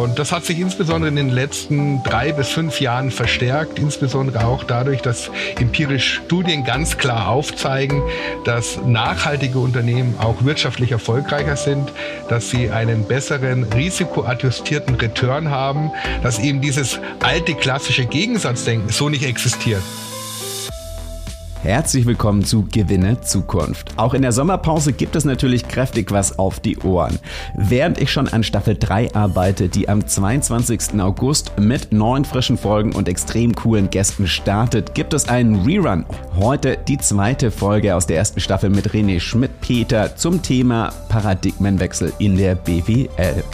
Und das hat sich insbesondere in den letzten drei bis fünf Jahren verstärkt, insbesondere auch dadurch, dass empirische Studien ganz klar aufzeigen, dass nachhaltige Unternehmen auch wirtschaftlich erfolgreicher sind, dass sie einen besseren risikoadjustierten Return haben, dass eben dieses alte klassische Gegensatzdenken so nicht existiert. Herzlich willkommen zu Gewinne Zukunft. Auch in der Sommerpause gibt es natürlich kräftig was auf die Ohren. Während ich schon an Staffel 3 arbeite, die am 22. August mit neun frischen Folgen und extrem coolen Gästen startet, gibt es einen Rerun. Heute die zweite Folge aus der ersten Staffel mit René Schmidt-Peter zum Thema Paradigmenwechsel in der BWL.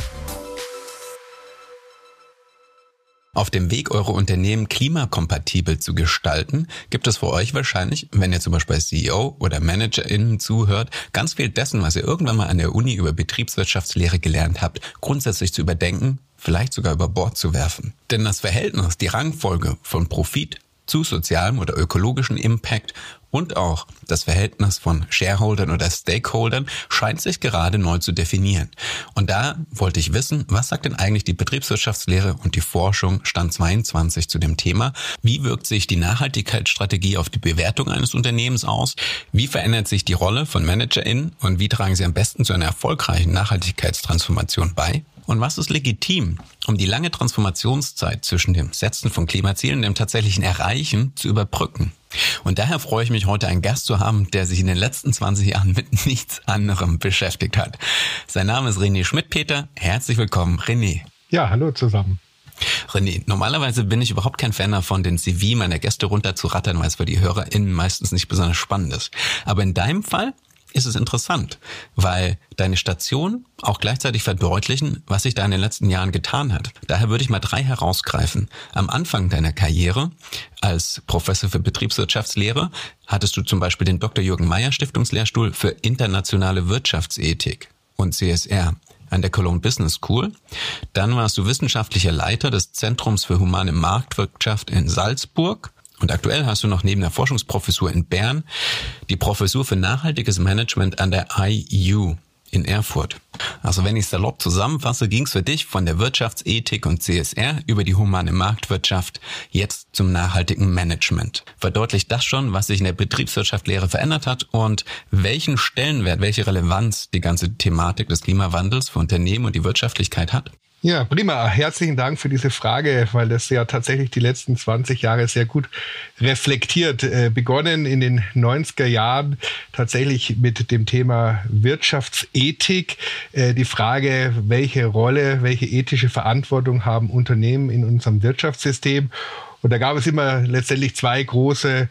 Auf dem Weg, eure Unternehmen klimakompatibel zu gestalten, gibt es für euch wahrscheinlich, wenn ihr zum Beispiel CEO oder ManagerInnen zuhört, ganz viel dessen, was ihr irgendwann mal an der Uni über Betriebswirtschaftslehre gelernt habt, grundsätzlich zu überdenken, vielleicht sogar über Bord zu werfen. Denn das Verhältnis, die Rangfolge von Profit zu sozialem oder ökologischen Impact und auch das Verhältnis von Shareholdern oder Stakeholdern scheint sich gerade neu zu definieren. Und da wollte ich wissen, was sagt denn eigentlich die Betriebswirtschaftslehre und die Forschung Stand 22 zu dem Thema? Wie wirkt sich die Nachhaltigkeitsstrategie auf die Bewertung eines Unternehmens aus? Wie verändert sich die Rolle von ManagerInnen und wie tragen sie am besten zu einer erfolgreichen Nachhaltigkeitstransformation bei? Und was ist legitim, um die lange Transformationszeit zwischen dem Setzen von Klimazielen und dem tatsächlichen Erreichen zu überbrücken? Und daher freue ich mich heute einen Gast zu haben, der sich in den letzten 20 Jahren mit nichts anderem beschäftigt hat. Sein Name ist René Schmidt-Peter. Herzlich willkommen, René. Ja, hallo zusammen. René, normalerweise bin ich überhaupt kein Fan davon, den CV meiner Gäste runterzurattern, weil es für die HörerInnen meistens nicht besonders spannend ist. Aber in deinem Fall ist es interessant, weil deine Station auch gleichzeitig verdeutlichen, was sich da in den letzten Jahren getan hat. Daher würde ich mal drei herausgreifen. Am Anfang deiner Karriere als Professor für Betriebswirtschaftslehre hattest du zum Beispiel den Dr. Jürgen Meyer Stiftungslehrstuhl für internationale Wirtschaftsethik und CSR an der Cologne Business School. Dann warst du wissenschaftlicher Leiter des Zentrums für humane Marktwirtschaft in Salzburg und aktuell hast du noch neben der Forschungsprofessur in Bern die Professur für nachhaltiges Management an der IU in Erfurt. Also wenn ich salopp zusammenfasse, ging es für dich von der Wirtschaftsethik und CSR über die humane Marktwirtschaft jetzt zum nachhaltigen Management. Verdeutlicht das schon, was sich in der Betriebswirtschaftslehre verändert hat und welchen Stellenwert, welche Relevanz die ganze Thematik des Klimawandels für Unternehmen und die Wirtschaftlichkeit hat? Ja, prima. Herzlichen Dank für diese Frage, weil das ja tatsächlich die letzten 20 Jahre sehr gut reflektiert. Äh, begonnen in den 90er Jahren tatsächlich mit dem Thema Wirtschaftsethik. Äh, die Frage, welche Rolle, welche ethische Verantwortung haben Unternehmen in unserem Wirtschaftssystem? Und da gab es immer letztendlich zwei große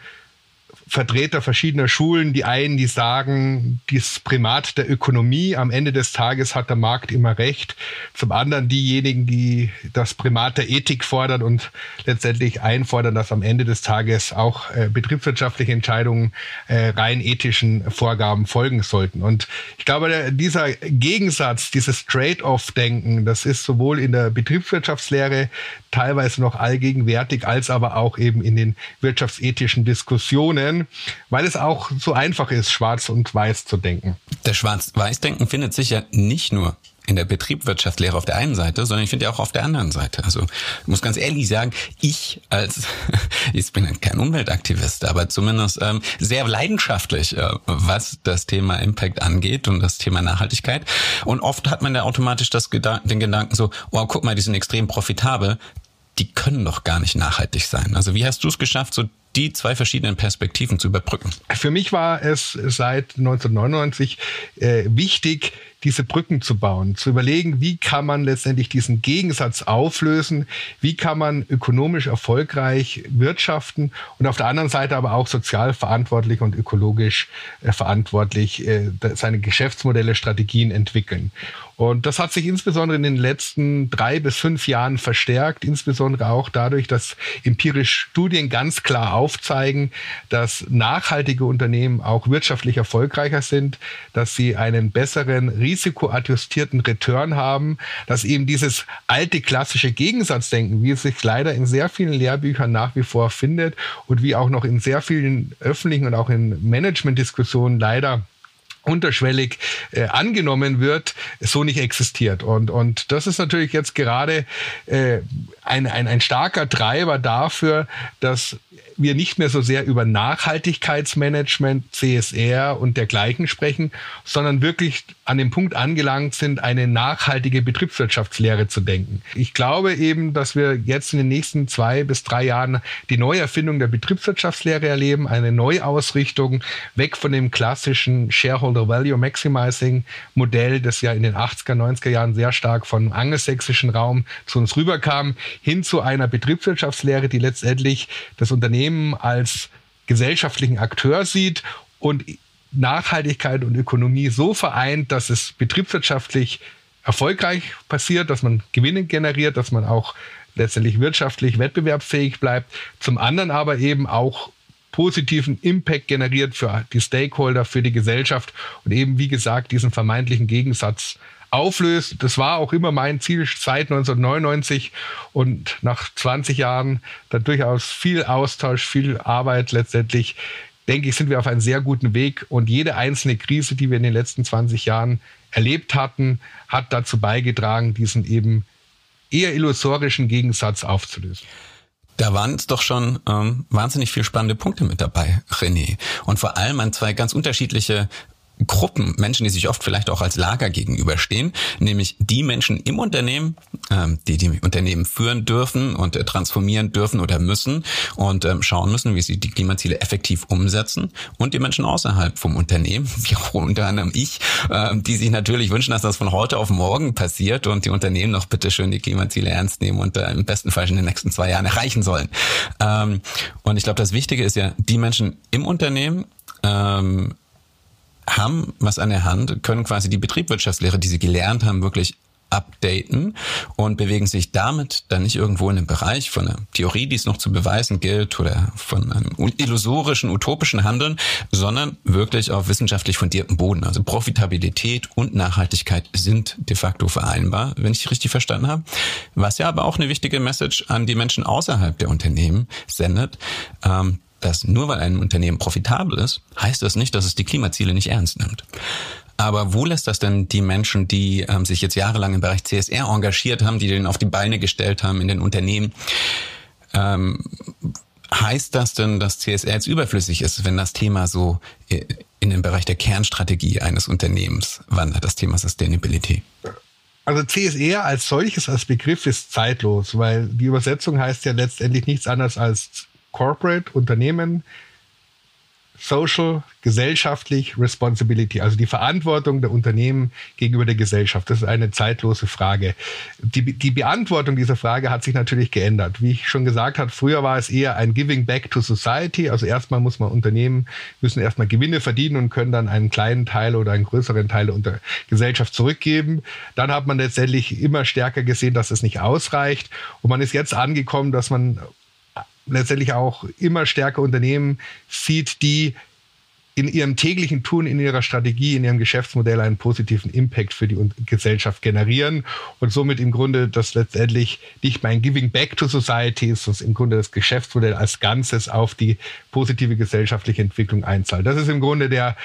Vertreter verschiedener Schulen. Die einen, die sagen, das Primat der Ökonomie, am Ende des Tages hat der Markt immer recht. Zum anderen diejenigen, die das Primat der Ethik fordern und letztendlich einfordern, dass am Ende des Tages auch äh, betriebswirtschaftliche Entscheidungen äh, rein ethischen Vorgaben folgen sollten. Und ich glaube, der, dieser Gegensatz, dieses Trade-off-Denken, das ist sowohl in der Betriebswirtschaftslehre teilweise noch allgegenwärtig, als aber auch eben in den wirtschaftsethischen Diskussionen, weil es auch so einfach ist, schwarz und weiß zu denken. Das Schwarz-Weiß-Denken findet sich ja nicht nur in der Betriebswirtschaftslehre auf der einen Seite, sondern ich finde ja auch auf der anderen Seite. Also ich muss ganz ehrlich sagen, ich als, ich bin kein Umweltaktivist, aber zumindest ähm, sehr leidenschaftlich, äh, was das Thema Impact angeht und das Thema Nachhaltigkeit. Und oft hat man ja automatisch das, den Gedanken so, wow, guck mal, die sind extrem profitabel die können doch gar nicht nachhaltig sein. Also wie hast du es geschafft, so die zwei verschiedenen Perspektiven zu überbrücken? Für mich war es seit 1999 äh, wichtig, diese Brücken zu bauen, zu überlegen, wie kann man letztendlich diesen Gegensatz auflösen, wie kann man ökonomisch erfolgreich wirtschaften und auf der anderen Seite aber auch sozial verantwortlich und ökologisch äh, verantwortlich äh, seine Geschäftsmodelle, Strategien entwickeln. Und das hat sich insbesondere in den letzten drei bis fünf Jahren verstärkt, insbesondere auch dadurch, dass empirische Studien ganz klar aufzeigen, dass nachhaltige Unternehmen auch wirtschaftlich erfolgreicher sind, dass sie einen besseren risikoadjustierten Return haben, dass eben dieses alte klassische Gegensatzdenken, wie es sich leider in sehr vielen Lehrbüchern nach wie vor findet und wie auch noch in sehr vielen öffentlichen und auch in Managementdiskussionen leider unterschwellig äh, angenommen wird, so nicht existiert. Und, und das ist natürlich jetzt gerade äh, ein, ein, ein starker Treiber dafür, dass wir nicht mehr so sehr über Nachhaltigkeitsmanagement, CSR und dergleichen sprechen, sondern wirklich an dem Punkt angelangt sind, eine nachhaltige Betriebswirtschaftslehre zu denken. Ich glaube eben, dass wir jetzt in den nächsten zwei bis drei Jahren die Neuerfindung der Betriebswirtschaftslehre erleben, eine Neuausrichtung weg von dem klassischen Shareholder Value Maximizing Modell, das ja in den 80er, 90er Jahren sehr stark vom angelsächsischen Raum zu uns rüberkam, hin zu einer Betriebswirtschaftslehre, die letztendlich das Unternehmen als gesellschaftlichen Akteur sieht und Nachhaltigkeit und Ökonomie so vereint, dass es betriebswirtschaftlich erfolgreich passiert, dass man Gewinne generiert, dass man auch letztendlich wirtschaftlich wettbewerbsfähig bleibt. Zum anderen aber eben auch positiven Impact generiert für die Stakeholder, für die Gesellschaft und eben, wie gesagt, diesen vermeintlichen Gegensatz auflöst. Das war auch immer mein Ziel seit 1999 und nach 20 Jahren da durchaus viel Austausch, viel Arbeit letztendlich, denke ich, sind wir auf einem sehr guten Weg und jede einzelne Krise, die wir in den letzten 20 Jahren erlebt hatten, hat dazu beigetragen, diesen eben eher illusorischen Gegensatz aufzulösen. Da waren es doch schon ähm, wahnsinnig viele spannende Punkte mit dabei, René. Und vor allem an zwei ganz unterschiedliche Gruppen, Menschen, die sich oft vielleicht auch als Lager gegenüberstehen, nämlich die Menschen im Unternehmen, ähm, die die Unternehmen führen dürfen und äh, transformieren dürfen oder müssen und ähm, schauen müssen, wie sie die Klimaziele effektiv umsetzen und die Menschen außerhalb vom Unternehmen, wie auch unter anderem ich, ähm, die sich natürlich wünschen, dass das von heute auf morgen passiert und die Unternehmen noch bitte schön die Klimaziele ernst nehmen und äh, im besten Fall in den nächsten zwei Jahren erreichen sollen. Ähm, und ich glaube, das Wichtige ist ja, die Menschen im Unternehmen ähm, haben was an der Hand, können quasi die Betriebswirtschaftslehre, die sie gelernt haben, wirklich updaten und bewegen sich damit dann nicht irgendwo in einem Bereich von einer Theorie, die es noch zu beweisen gilt oder von einem illusorischen, utopischen Handeln, sondern wirklich auf wissenschaftlich fundiertem Boden. Also Profitabilität und Nachhaltigkeit sind de facto vereinbar, wenn ich richtig verstanden habe. Was ja aber auch eine wichtige Message an die Menschen außerhalb der Unternehmen sendet, ähm, dass nur weil ein Unternehmen profitabel ist, heißt das nicht, dass es die Klimaziele nicht ernst nimmt. Aber wo lässt das denn die Menschen, die ähm, sich jetzt jahrelang im Bereich CSR engagiert haben, die den auf die Beine gestellt haben in den Unternehmen? Ähm, heißt das denn, dass CSR jetzt überflüssig ist, wenn das Thema so äh, in den Bereich der Kernstrategie eines Unternehmens wandert, das Thema Sustainability? Also CSR als solches, als Begriff ist zeitlos, weil die Übersetzung heißt ja letztendlich nichts anderes als Corporate, Unternehmen, Social, gesellschaftlich, Responsibility, also die Verantwortung der Unternehmen gegenüber der Gesellschaft. Das ist eine zeitlose Frage. Die, die Beantwortung dieser Frage hat sich natürlich geändert. Wie ich schon gesagt habe, früher war es eher ein Giving Back to Society. Also erstmal muss man Unternehmen, müssen erstmal Gewinne verdienen und können dann einen kleinen Teil oder einen größeren Teil der Gesellschaft zurückgeben. Dann hat man letztendlich immer stärker gesehen, dass es nicht ausreicht. Und man ist jetzt angekommen, dass man letztendlich auch immer stärker Unternehmen sieht, die in ihrem täglichen Tun, in ihrer Strategie, in ihrem Geschäftsmodell einen positiven Impact für die Gesellschaft generieren und somit im Grunde das letztendlich nicht mehr ein Giving Back to Society ist, sondern im Grunde das Geschäftsmodell als Ganzes auf die positive gesellschaftliche Entwicklung einzahlt. Das ist im Grunde der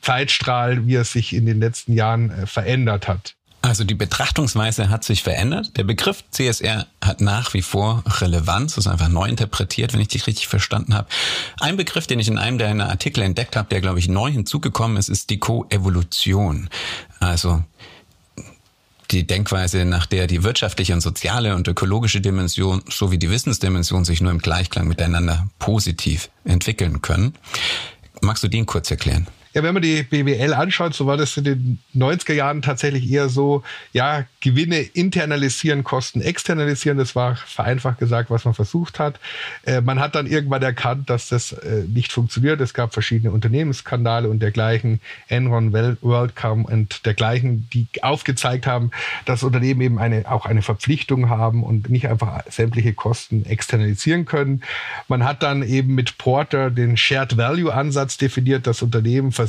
Zeitstrahl, wie er sich in den letzten Jahren äh, verändert hat. Also die Betrachtungsweise hat sich verändert. Der Begriff CSR hat nach wie vor Relevanz, ist einfach neu interpretiert, wenn ich dich richtig verstanden habe. Ein Begriff, den ich in einem deiner Artikel entdeckt habe, der, glaube ich, neu hinzugekommen ist, ist die Koevolution. Also die Denkweise, nach der die wirtschaftliche und soziale und ökologische Dimension sowie die Wissensdimension sich nur im Gleichklang miteinander positiv entwickeln können. Magst du den kurz erklären? Ja, wenn man die BWL anschaut, so war das in den 90er Jahren tatsächlich eher so, ja, Gewinne internalisieren, Kosten externalisieren. Das war vereinfacht gesagt, was man versucht hat. Äh, man hat dann irgendwann erkannt, dass das äh, nicht funktioniert. Es gab verschiedene Unternehmensskandale und dergleichen, Enron, WorldCom und dergleichen, die aufgezeigt haben, dass Unternehmen eben eine, auch eine Verpflichtung haben und nicht einfach sämtliche Kosten externalisieren können. Man hat dann eben mit Porter den Shared Value Ansatz definiert, dass Unternehmen versuchen,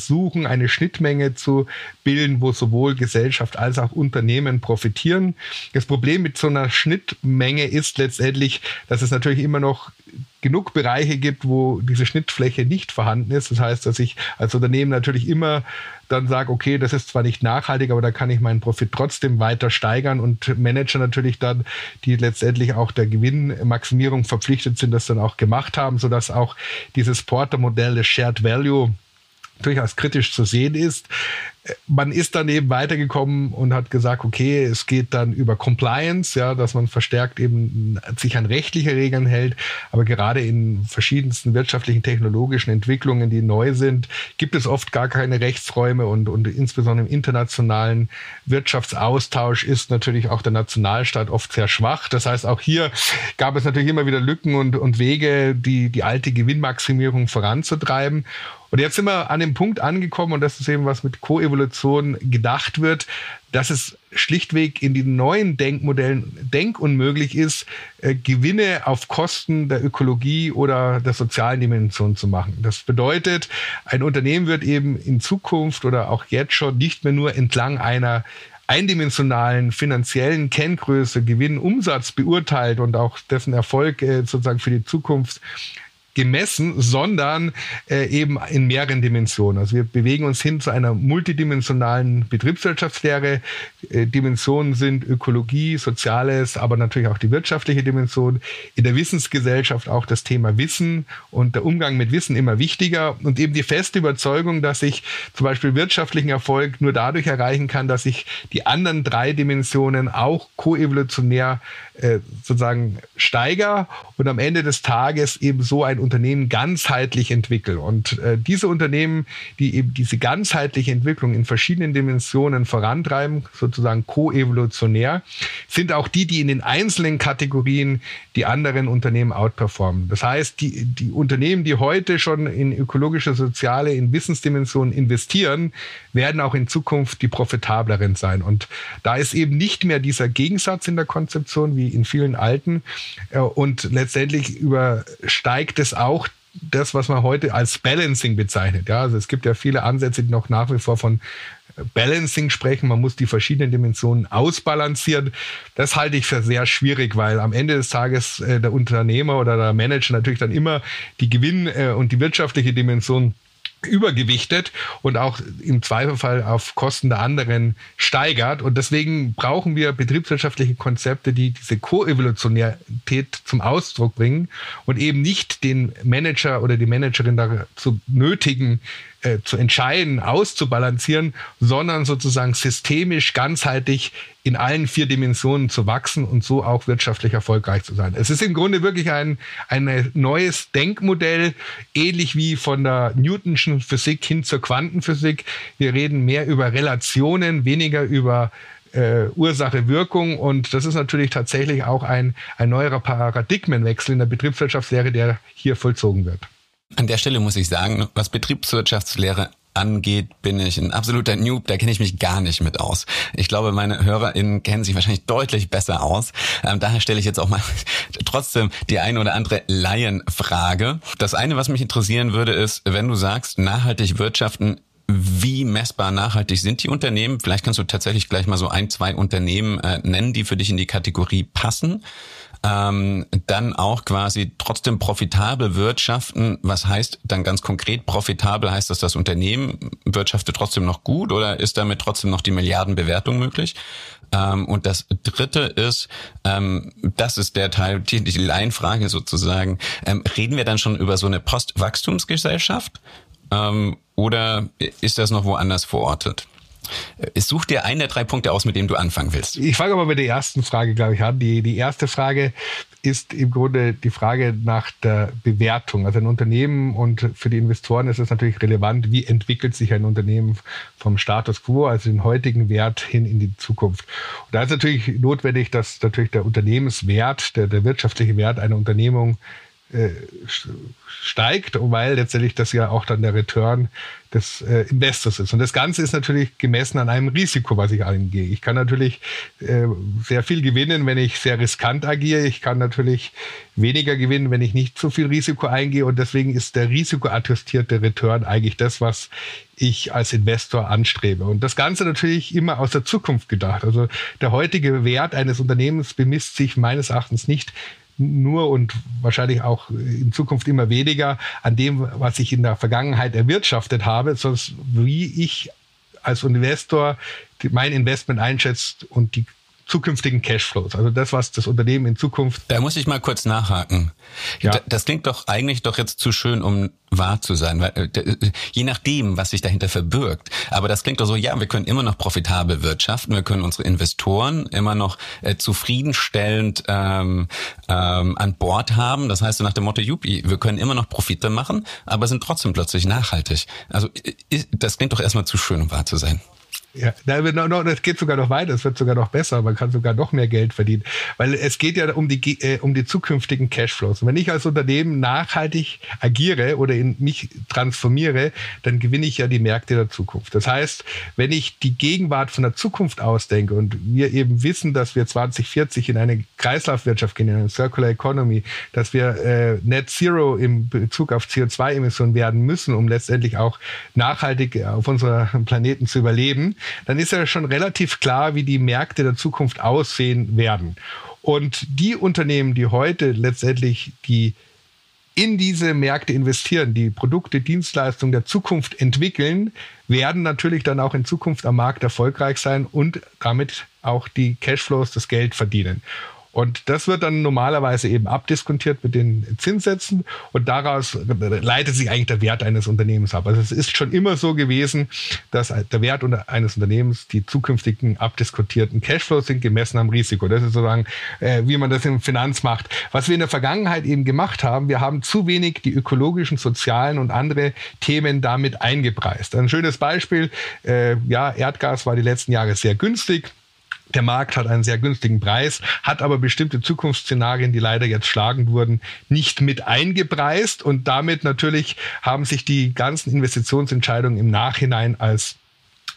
eine Schnittmenge zu bilden, wo sowohl Gesellschaft als auch Unternehmen profitieren. Das Problem mit so einer Schnittmenge ist letztendlich, dass es natürlich immer noch genug Bereiche gibt, wo diese Schnittfläche nicht vorhanden ist. Das heißt, dass ich als Unternehmen natürlich immer dann sage, okay, das ist zwar nicht nachhaltig, aber da kann ich meinen Profit trotzdem weiter steigern und Manager natürlich dann, die letztendlich auch der Gewinnmaximierung verpflichtet sind, das dann auch gemacht haben, sodass auch dieses Porter-Modell des Shared Value durchaus kritisch zu sehen ist man ist dann eben weitergekommen und hat gesagt, okay, es geht dann über Compliance, ja, dass man verstärkt eben sich an rechtliche Regeln hält. Aber gerade in verschiedensten wirtschaftlichen, technologischen Entwicklungen, die neu sind, gibt es oft gar keine Rechtsräume und, und insbesondere im internationalen Wirtschaftsaustausch ist natürlich auch der Nationalstaat oft sehr schwach. Das heißt, auch hier gab es natürlich immer wieder Lücken und, und Wege, die, die alte Gewinnmaximierung voranzutreiben. Und jetzt sind wir an dem Punkt angekommen, und das ist eben was mit Koevolution gedacht wird, dass es schlichtweg in den neuen Denkmodellen denkunmöglich ist, äh, Gewinne auf Kosten der Ökologie oder der sozialen Dimension zu machen. Das bedeutet, ein Unternehmen wird eben in Zukunft oder auch jetzt schon nicht mehr nur entlang einer eindimensionalen finanziellen Kenngröße, Gewinn, Umsatz beurteilt und auch dessen Erfolg äh, sozusagen für die Zukunft gemessen, sondern äh, eben in mehreren Dimensionen. Also wir bewegen uns hin zu einer multidimensionalen Betriebswirtschaftslehre. Äh, Dimensionen sind Ökologie, Soziales, aber natürlich auch die wirtschaftliche Dimension. In der Wissensgesellschaft auch das Thema Wissen und der Umgang mit Wissen immer wichtiger und eben die feste Überzeugung, dass ich zum Beispiel wirtschaftlichen Erfolg nur dadurch erreichen kann, dass ich die anderen drei Dimensionen auch koevolutionär äh, sozusagen steiger und am Ende des Tages eben so ein Unternehmen ganzheitlich entwickle. Und äh, diese Unternehmen, die eben diese ganzheitliche Entwicklung in verschiedenen Dimensionen vorantreiben, sozusagen koevolutionär, sind auch die, die in den einzelnen Kategorien die anderen Unternehmen outperformen. Das heißt, die, die Unternehmen, die heute schon in ökologische, soziale, in Wissensdimensionen investieren, werden auch in Zukunft die profitableren sein. Und da ist eben nicht mehr dieser Gegensatz in der Konzeption wie in vielen alten. Äh, und letztendlich übersteigt es auch das, was man heute als Balancing bezeichnet. Ja, also es gibt ja viele Ansätze, die noch nach wie vor von Balancing sprechen. Man muss die verschiedenen Dimensionen ausbalancieren. Das halte ich für sehr schwierig, weil am Ende des Tages äh, der Unternehmer oder der Manager natürlich dann immer die Gewinn- äh, und die wirtschaftliche Dimension übergewichtet und auch im Zweifelfall auf Kosten der anderen steigert. Und deswegen brauchen wir betriebswirtschaftliche Konzepte, die diese Koevolutionärität zum Ausdruck bringen und eben nicht den Manager oder die Managerin dazu nötigen, äh, zu entscheiden, auszubalancieren, sondern sozusagen systemisch, ganzheitlich in allen vier Dimensionen zu wachsen und so auch wirtschaftlich erfolgreich zu sein. Es ist im Grunde wirklich ein, ein neues Denkmodell, ähnlich wie von der Newtonschen Physik hin zur Quantenphysik. Wir reden mehr über Relationen, weniger über äh, Ursache, Wirkung. Und das ist natürlich tatsächlich auch ein, ein neuerer Paradigmenwechsel in der Betriebswirtschaftslehre, der hier vollzogen wird. An der Stelle muss ich sagen, was Betriebswirtschaftslehre angeht, bin ich ein absoluter Noob, da kenne ich mich gar nicht mit aus. Ich glaube, meine HörerInnen kennen sich wahrscheinlich deutlich besser aus. Ähm, daher stelle ich jetzt auch mal trotzdem die eine oder andere Laienfrage. Das eine, was mich interessieren würde, ist, wenn du sagst, nachhaltig wirtschaften, wie messbar nachhaltig sind die Unternehmen? Vielleicht kannst du tatsächlich gleich mal so ein, zwei Unternehmen äh, nennen, die für dich in die Kategorie passen ähm, dann auch quasi trotzdem profitabel wirtschaften. Was heißt dann ganz konkret profitabel? Heißt das, das Unternehmen wirtschaftet trotzdem noch gut oder ist damit trotzdem noch die Milliardenbewertung möglich? Ähm, und das Dritte ist, ähm, das ist der Teil, die, die Laienfrage sozusagen, ähm, reden wir dann schon über so eine Postwachstumsgesellschaft ähm, oder ist das noch woanders verortet? Such dir einen der drei Punkte aus, mit dem du anfangen willst. Ich fange aber mit der ersten Frage, glaube ich, an. Die, die erste Frage ist im Grunde die Frage nach der Bewertung. Also ein Unternehmen und für die Investoren ist es natürlich relevant, wie entwickelt sich ein Unternehmen vom Status quo, also den heutigen Wert hin in die Zukunft. Und da ist natürlich notwendig, dass natürlich der Unternehmenswert, der, der wirtschaftliche Wert einer Unternehmung äh, steigt, weil letztendlich das ja auch dann der Return des äh, Investors ist. Und das Ganze ist natürlich gemessen an einem Risiko, was ich eingehe. Ich kann natürlich äh, sehr viel gewinnen, wenn ich sehr riskant agiere. Ich kann natürlich weniger gewinnen, wenn ich nicht so viel Risiko eingehe. Und deswegen ist der risikoadjustierte Return eigentlich das, was ich als Investor anstrebe. Und das Ganze natürlich immer aus der Zukunft gedacht. Also der heutige Wert eines Unternehmens bemisst sich meines Erachtens nicht nur und wahrscheinlich auch in Zukunft immer weniger an dem, was ich in der Vergangenheit erwirtschaftet habe, sondern wie ich als Investor mein Investment einschätzt und die zukünftigen Cashflows. Also das, was das Unternehmen in Zukunft. Da muss ich mal kurz nachhaken. Ja. Das klingt doch eigentlich doch jetzt zu schön, um wahr zu sein, weil äh, je nachdem, was sich dahinter verbirgt. Aber das klingt doch so, ja, wir können immer noch profitabel wirtschaften, wir können unsere Investoren immer noch äh, zufriedenstellend ähm, ähm, an Bord haben. Das heißt so nach dem Motto, Juppie, wir können immer noch Profite machen, aber sind trotzdem plötzlich nachhaltig. Also das klingt doch erstmal zu schön, um wahr zu sein. Ja, das geht sogar noch weiter, es wird sogar noch besser, man kann sogar noch mehr Geld verdienen, weil es geht ja um die, äh, um die zukünftigen Cashflows. Und wenn ich als Unternehmen nachhaltig agiere oder in mich transformiere, dann gewinne ich ja die Märkte der Zukunft. Das heißt, wenn ich die Gegenwart von der Zukunft ausdenke und wir eben wissen, dass wir 2040 in eine Kreislaufwirtschaft gehen, in eine Circular Economy, dass wir äh, Net Zero im Bezug auf CO2-Emissionen werden müssen, um letztendlich auch nachhaltig auf unserem Planeten zu überleben, dann ist ja schon relativ klar, wie die Märkte der Zukunft aussehen werden. Und die Unternehmen, die heute letztendlich die in diese Märkte investieren, die Produkte, Dienstleistungen der Zukunft entwickeln, werden natürlich dann auch in Zukunft am Markt erfolgreich sein und damit auch die Cashflows, das Geld verdienen. Und das wird dann normalerweise eben abdiskontiert mit den Zinssätzen und daraus leitet sich eigentlich der Wert eines Unternehmens ab. Also es ist schon immer so gewesen, dass der Wert eines Unternehmens die zukünftigen abdiskontierten Cashflows sind, gemessen am Risiko. Das ist sozusagen, äh, wie man das im Finanz macht. Was wir in der Vergangenheit eben gemacht haben, wir haben zu wenig die ökologischen, sozialen und andere Themen damit eingepreist. Ein schönes Beispiel, äh, ja, Erdgas war die letzten Jahre sehr günstig. Der Markt hat einen sehr günstigen Preis, hat aber bestimmte Zukunftsszenarien, die leider jetzt schlagend wurden, nicht mit eingepreist. Und damit natürlich haben sich die ganzen Investitionsentscheidungen im Nachhinein als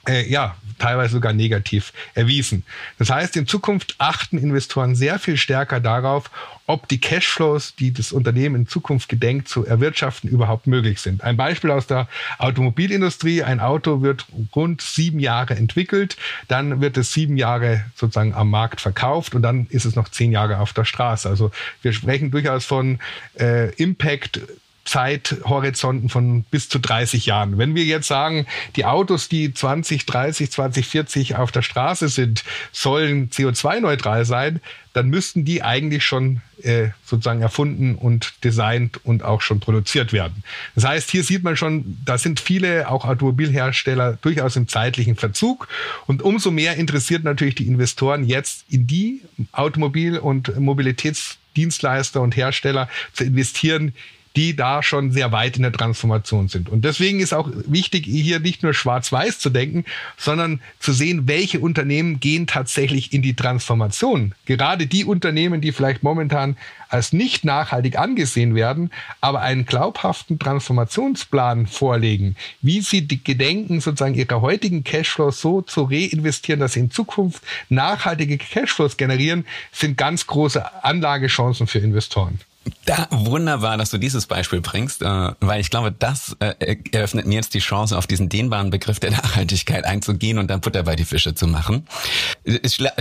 äh, ja, teilweise sogar negativ erwiesen. Das heißt, in Zukunft achten Investoren sehr viel stärker darauf, ob die Cashflows, die das Unternehmen in Zukunft gedenkt zu erwirtschaften, überhaupt möglich sind. Ein Beispiel aus der Automobilindustrie. Ein Auto wird rund sieben Jahre entwickelt, dann wird es sieben Jahre sozusagen am Markt verkauft und dann ist es noch zehn Jahre auf der Straße. Also wir sprechen durchaus von äh, Impact Zeithorizonten von bis zu 30 Jahren. Wenn wir jetzt sagen, die Autos, die 2030, 2040 auf der Straße sind, sollen CO2-neutral sein, dann müssten die eigentlich schon äh, sozusagen erfunden und designt und auch schon produziert werden. Das heißt, hier sieht man schon, da sind viele auch Automobilhersteller durchaus im zeitlichen Verzug. Und umso mehr interessiert natürlich die Investoren jetzt in die Automobil- und Mobilitätsdienstleister und Hersteller zu investieren, die da schon sehr weit in der Transformation sind. Und deswegen ist auch wichtig, hier nicht nur schwarz-weiß zu denken, sondern zu sehen, welche Unternehmen gehen tatsächlich in die Transformation. Gerade die Unternehmen, die vielleicht momentan als nicht nachhaltig angesehen werden, aber einen glaubhaften Transformationsplan vorlegen, wie sie die gedenken, sozusagen ihre heutigen Cashflows so zu reinvestieren, dass sie in Zukunft nachhaltige Cashflows generieren, sind ganz große Anlagechancen für Investoren. Da, wunderbar, dass du dieses Beispiel bringst, äh, weil ich glaube, das äh, eröffnet mir jetzt die Chance, auf diesen dehnbaren Begriff der Nachhaltigkeit einzugehen und dann Butter bei die Fische zu machen.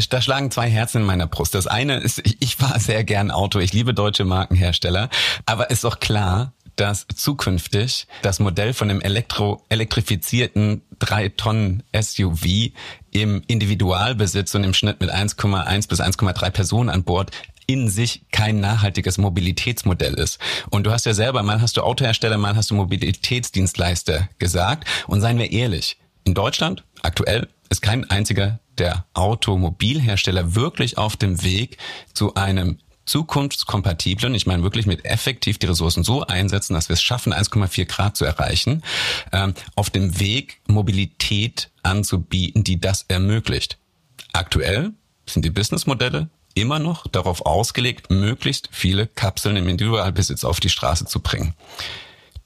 da schlagen zwei Herzen in meiner Brust. Das eine ist, ich fahre sehr gern Auto, ich liebe deutsche Markenhersteller, aber ist doch klar, dass zukünftig das Modell von einem elektro elektrifizierten 3 Tonnen SUV im Individualbesitz und im Schnitt mit 1,1 bis 1,3 Personen an Bord in sich kein nachhaltiges Mobilitätsmodell ist. Und du hast ja selber, mal hast du Autohersteller, mal hast du Mobilitätsdienstleister gesagt. Und seien wir ehrlich, in Deutschland aktuell ist kein einziger der Automobilhersteller wirklich auf dem Weg zu einem zukunftskompatiblen, ich meine wirklich mit effektiv die Ressourcen so einsetzen, dass wir es schaffen, 1,4 Grad zu erreichen, ähm, auf dem Weg Mobilität anzubieten, die das ermöglicht. Aktuell sind die Businessmodelle immer noch darauf ausgelegt, möglichst viele Kapseln im Individualbesitz auf die Straße zu bringen.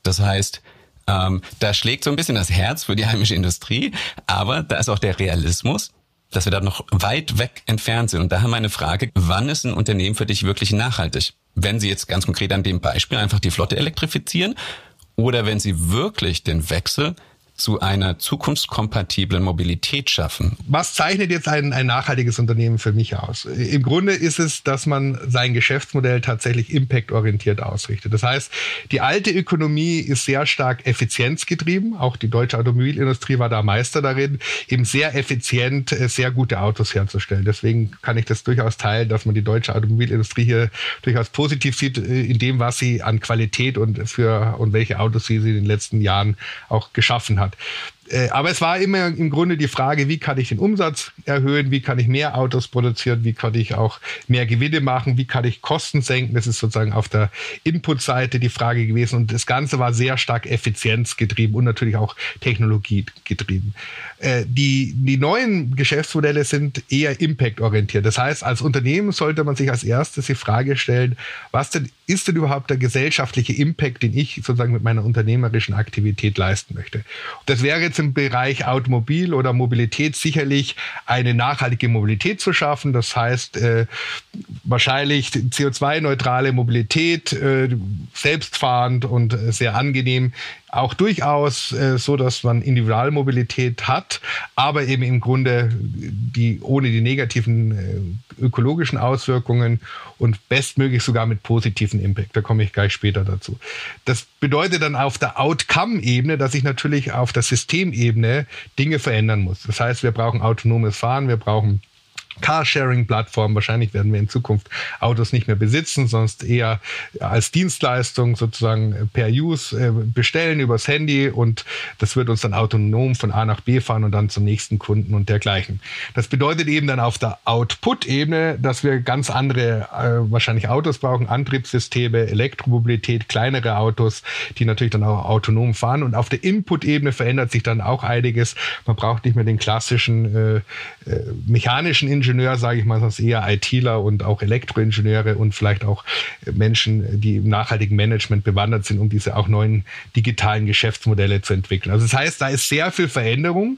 Das heißt, ähm, da schlägt so ein bisschen das Herz für die heimische Industrie, aber da ist auch der Realismus, dass wir da noch weit weg entfernt sind. Und daher meine Frage, wann ist ein Unternehmen für dich wirklich nachhaltig? Wenn Sie jetzt ganz konkret an dem Beispiel einfach die Flotte elektrifizieren oder wenn Sie wirklich den Wechsel zu einer zukunftskompatiblen Mobilität schaffen. Was zeichnet jetzt ein, ein nachhaltiges Unternehmen für mich aus? Im Grunde ist es, dass man sein Geschäftsmodell tatsächlich impactorientiert ausrichtet. Das heißt, die alte Ökonomie ist sehr stark effizienzgetrieben. Auch die deutsche Automobilindustrie war da Meister darin, eben sehr effizient äh, sehr gute Autos herzustellen. Deswegen kann ich das durchaus teilen, dass man die deutsche Automobilindustrie hier durchaus positiv sieht äh, in dem, was sie an Qualität und für und welche Autos sie in den letzten Jahren auch geschaffen hat not aber es war immer im Grunde die Frage, wie kann ich den Umsatz erhöhen, wie kann ich mehr Autos produzieren, wie kann ich auch mehr Gewinne machen, wie kann ich Kosten senken. Das ist sozusagen auf der Input-Seite die Frage gewesen. Und das Ganze war sehr stark effizienzgetrieben und natürlich auch technologiegetrieben. Äh, die, die neuen Geschäftsmodelle sind eher impact-orientiert. Das heißt, als Unternehmen sollte man sich als erstes die Frage stellen, was denn ist denn überhaupt der gesellschaftliche Impact, den ich sozusagen mit meiner unternehmerischen Aktivität leisten möchte? Das wäre jetzt im Bereich Automobil oder Mobilität sicherlich eine nachhaltige Mobilität zu schaffen. Das heißt, äh, wahrscheinlich CO2-neutrale Mobilität, äh, selbstfahrend und sehr angenehm auch durchaus äh, so, dass man Individualmobilität hat, aber eben im Grunde die ohne die negativen äh, ökologischen Auswirkungen und bestmöglich sogar mit positiven Impact. Da komme ich gleich später dazu. Das bedeutet dann auf der Outcome-Ebene, dass ich natürlich auf der Systemebene Dinge verändern muss. Das heißt, wir brauchen autonomes Fahren, wir brauchen Carsharing-Plattform. Wahrscheinlich werden wir in Zukunft Autos nicht mehr besitzen, sonst eher als Dienstleistung sozusagen per Use äh, bestellen übers Handy und das wird uns dann autonom von A nach B fahren und dann zum nächsten Kunden und dergleichen. Das bedeutet eben dann auf der Output-Ebene, dass wir ganz andere äh, wahrscheinlich Autos brauchen, Antriebssysteme, Elektromobilität, kleinere Autos, die natürlich dann auch autonom fahren. Und auf der Input-Ebene verändert sich dann auch einiges. Man braucht nicht mehr den klassischen äh, äh, mechanischen Ingenieur Ingenieur, sage ich mal, sonst eher ITler und auch Elektroingenieure und vielleicht auch Menschen, die im nachhaltigen Management bewandert sind, um diese auch neuen digitalen Geschäftsmodelle zu entwickeln. Also das heißt, da ist sehr viel Veränderung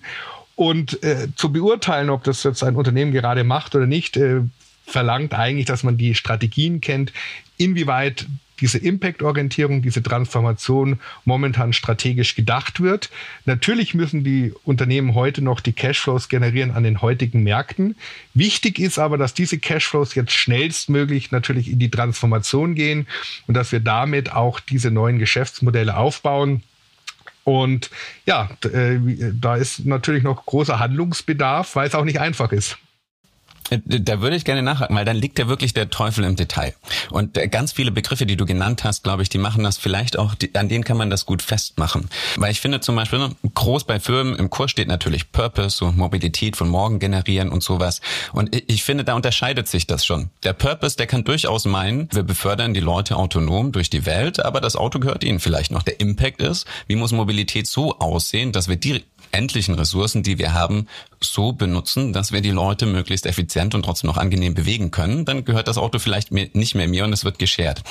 und äh, zu beurteilen, ob das jetzt ein Unternehmen gerade macht oder nicht, äh, verlangt eigentlich, dass man die Strategien kennt, inwieweit diese Impact-Orientierung, diese Transformation momentan strategisch gedacht wird. Natürlich müssen die Unternehmen heute noch die Cashflows generieren an den heutigen Märkten. Wichtig ist aber, dass diese Cashflows jetzt schnellstmöglich natürlich in die Transformation gehen und dass wir damit auch diese neuen Geschäftsmodelle aufbauen. Und ja, äh, da ist natürlich noch großer Handlungsbedarf, weil es auch nicht einfach ist. Äh, da würde ich gerne nachhaken, weil dann liegt ja wirklich der Teufel im Detail. Und äh, ganz viele Begriffe, die du genannt hast, glaube ich, die machen das vielleicht auch, an denen kann man das gut festmachen. Weil ich finde zum Beispiel, ne, groß bei Firmen im Kurs steht natürlich Purpose, so Mobilität von morgen generieren und sowas. Und ich finde, da unterscheidet sich das schon. Der Purpose, der kann durchaus meinen, wir befördern die Leute autonom durch die Welt, aber das Auto gehört ihnen vielleicht noch. Der Impact ist, wie muss Mobilität so aussehen, dass wir die endlichen Ressourcen, die wir haben, so benutzen, dass wir die Leute möglichst effizient und trotzdem noch angenehm bewegen können, dann gehört das Auto vielleicht nicht mehr mir und es wird geschert.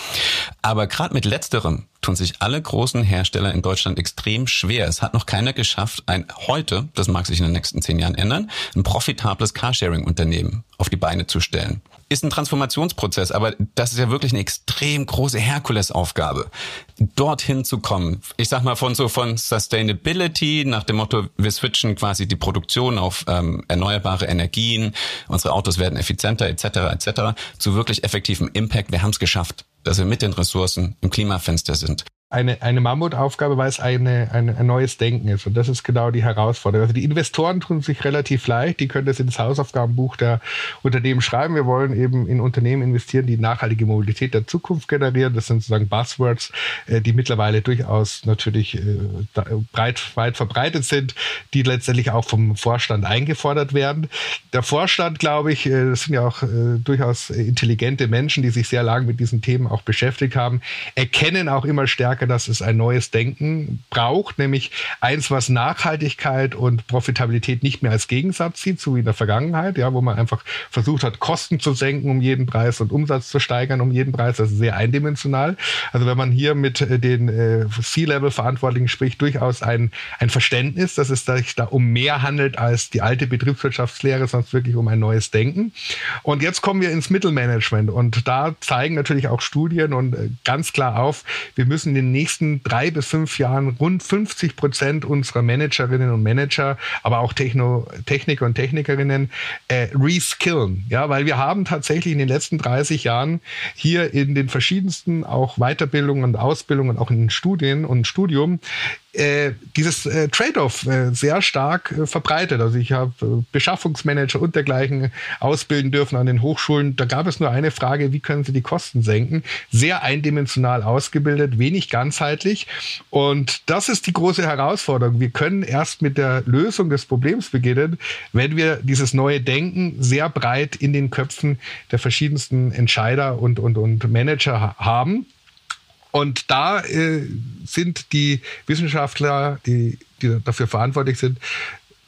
Aber gerade mit letzterem tun sich alle großen Hersteller in Deutschland extrem schwer. Es hat noch keiner geschafft, ein heute, das mag sich in den nächsten zehn Jahren ändern, ein profitables Carsharing-Unternehmen auf die Beine zu stellen. Ist ein Transformationsprozess, aber das ist ja wirklich eine extrem große Herkulesaufgabe, dorthin zu kommen. Ich sag mal von so von Sustainability nach dem Motto, wir switchen quasi die Produktion auf ähm, erneuerbare Energien, unsere Autos werden effizienter etc. etc. zu wirklich effektivem Impact. Wir haben es geschafft dass wir mit den Ressourcen im Klimafenster sind eine, eine Mammutaufgabe, weil es eine, eine, ein neues Denken ist. Und das ist genau die Herausforderung. Also die Investoren tun sich relativ leicht. Die können das ins Hausaufgabenbuch der Unternehmen schreiben. Wir wollen eben in Unternehmen investieren, die nachhaltige Mobilität der Zukunft generieren. Das sind sozusagen Buzzwords, äh, die mittlerweile durchaus natürlich äh, breit, weit verbreitet sind, die letztendlich auch vom Vorstand eingefordert werden. Der Vorstand, glaube ich, äh, das sind ja auch durchaus intelligente Menschen, die sich sehr lange mit diesen Themen auch beschäftigt haben, erkennen auch immer stärker, stärker, dass es ein neues Denken braucht, nämlich eins, was Nachhaltigkeit und Profitabilität nicht mehr als Gegensatz sieht, so wie in der Vergangenheit, ja, wo man einfach versucht hat, Kosten zu senken um jeden Preis und Umsatz zu steigern um jeden Preis. Ist sehr eindimensional. Also wenn man hier mit äh, den äh, C-Level-Verantwortlichen spricht, durchaus ein, ein Verständnis, dass es sich da um mehr handelt als die alte Betriebswirtschaftslehre, sonst wirklich um ein neues Denken. Und jetzt kommen wir ins Mittelmanagement und da zeigen natürlich auch Studien und äh, ganz klar auf, wir müssen in nächsten drei bis fünf Jahren rund 50 Prozent unserer Managerinnen und Manager, aber auch Techno, Techniker und Technikerinnen äh, reskillen. Ja, weil wir haben tatsächlich in den letzten 30 Jahren hier in den verschiedensten auch Weiterbildungen und Ausbildungen, auch in Studien und Studium äh, dieses äh, Trade-off äh, sehr stark äh, verbreitet. Also ich habe äh, Beschaffungsmanager und dergleichen ausbilden dürfen an den Hochschulen. Da gab es nur eine Frage, wie können Sie die Kosten senken? Sehr eindimensional ausgebildet, wenig ganzheitlich. Und das ist die große Herausforderung. Wir können erst mit der Lösung des Problems beginnen, wenn wir dieses neue Denken sehr breit in den Köpfen der verschiedensten Entscheider und, und, und Manager haben. Und da äh, sind die Wissenschaftler, die, die dafür verantwortlich sind,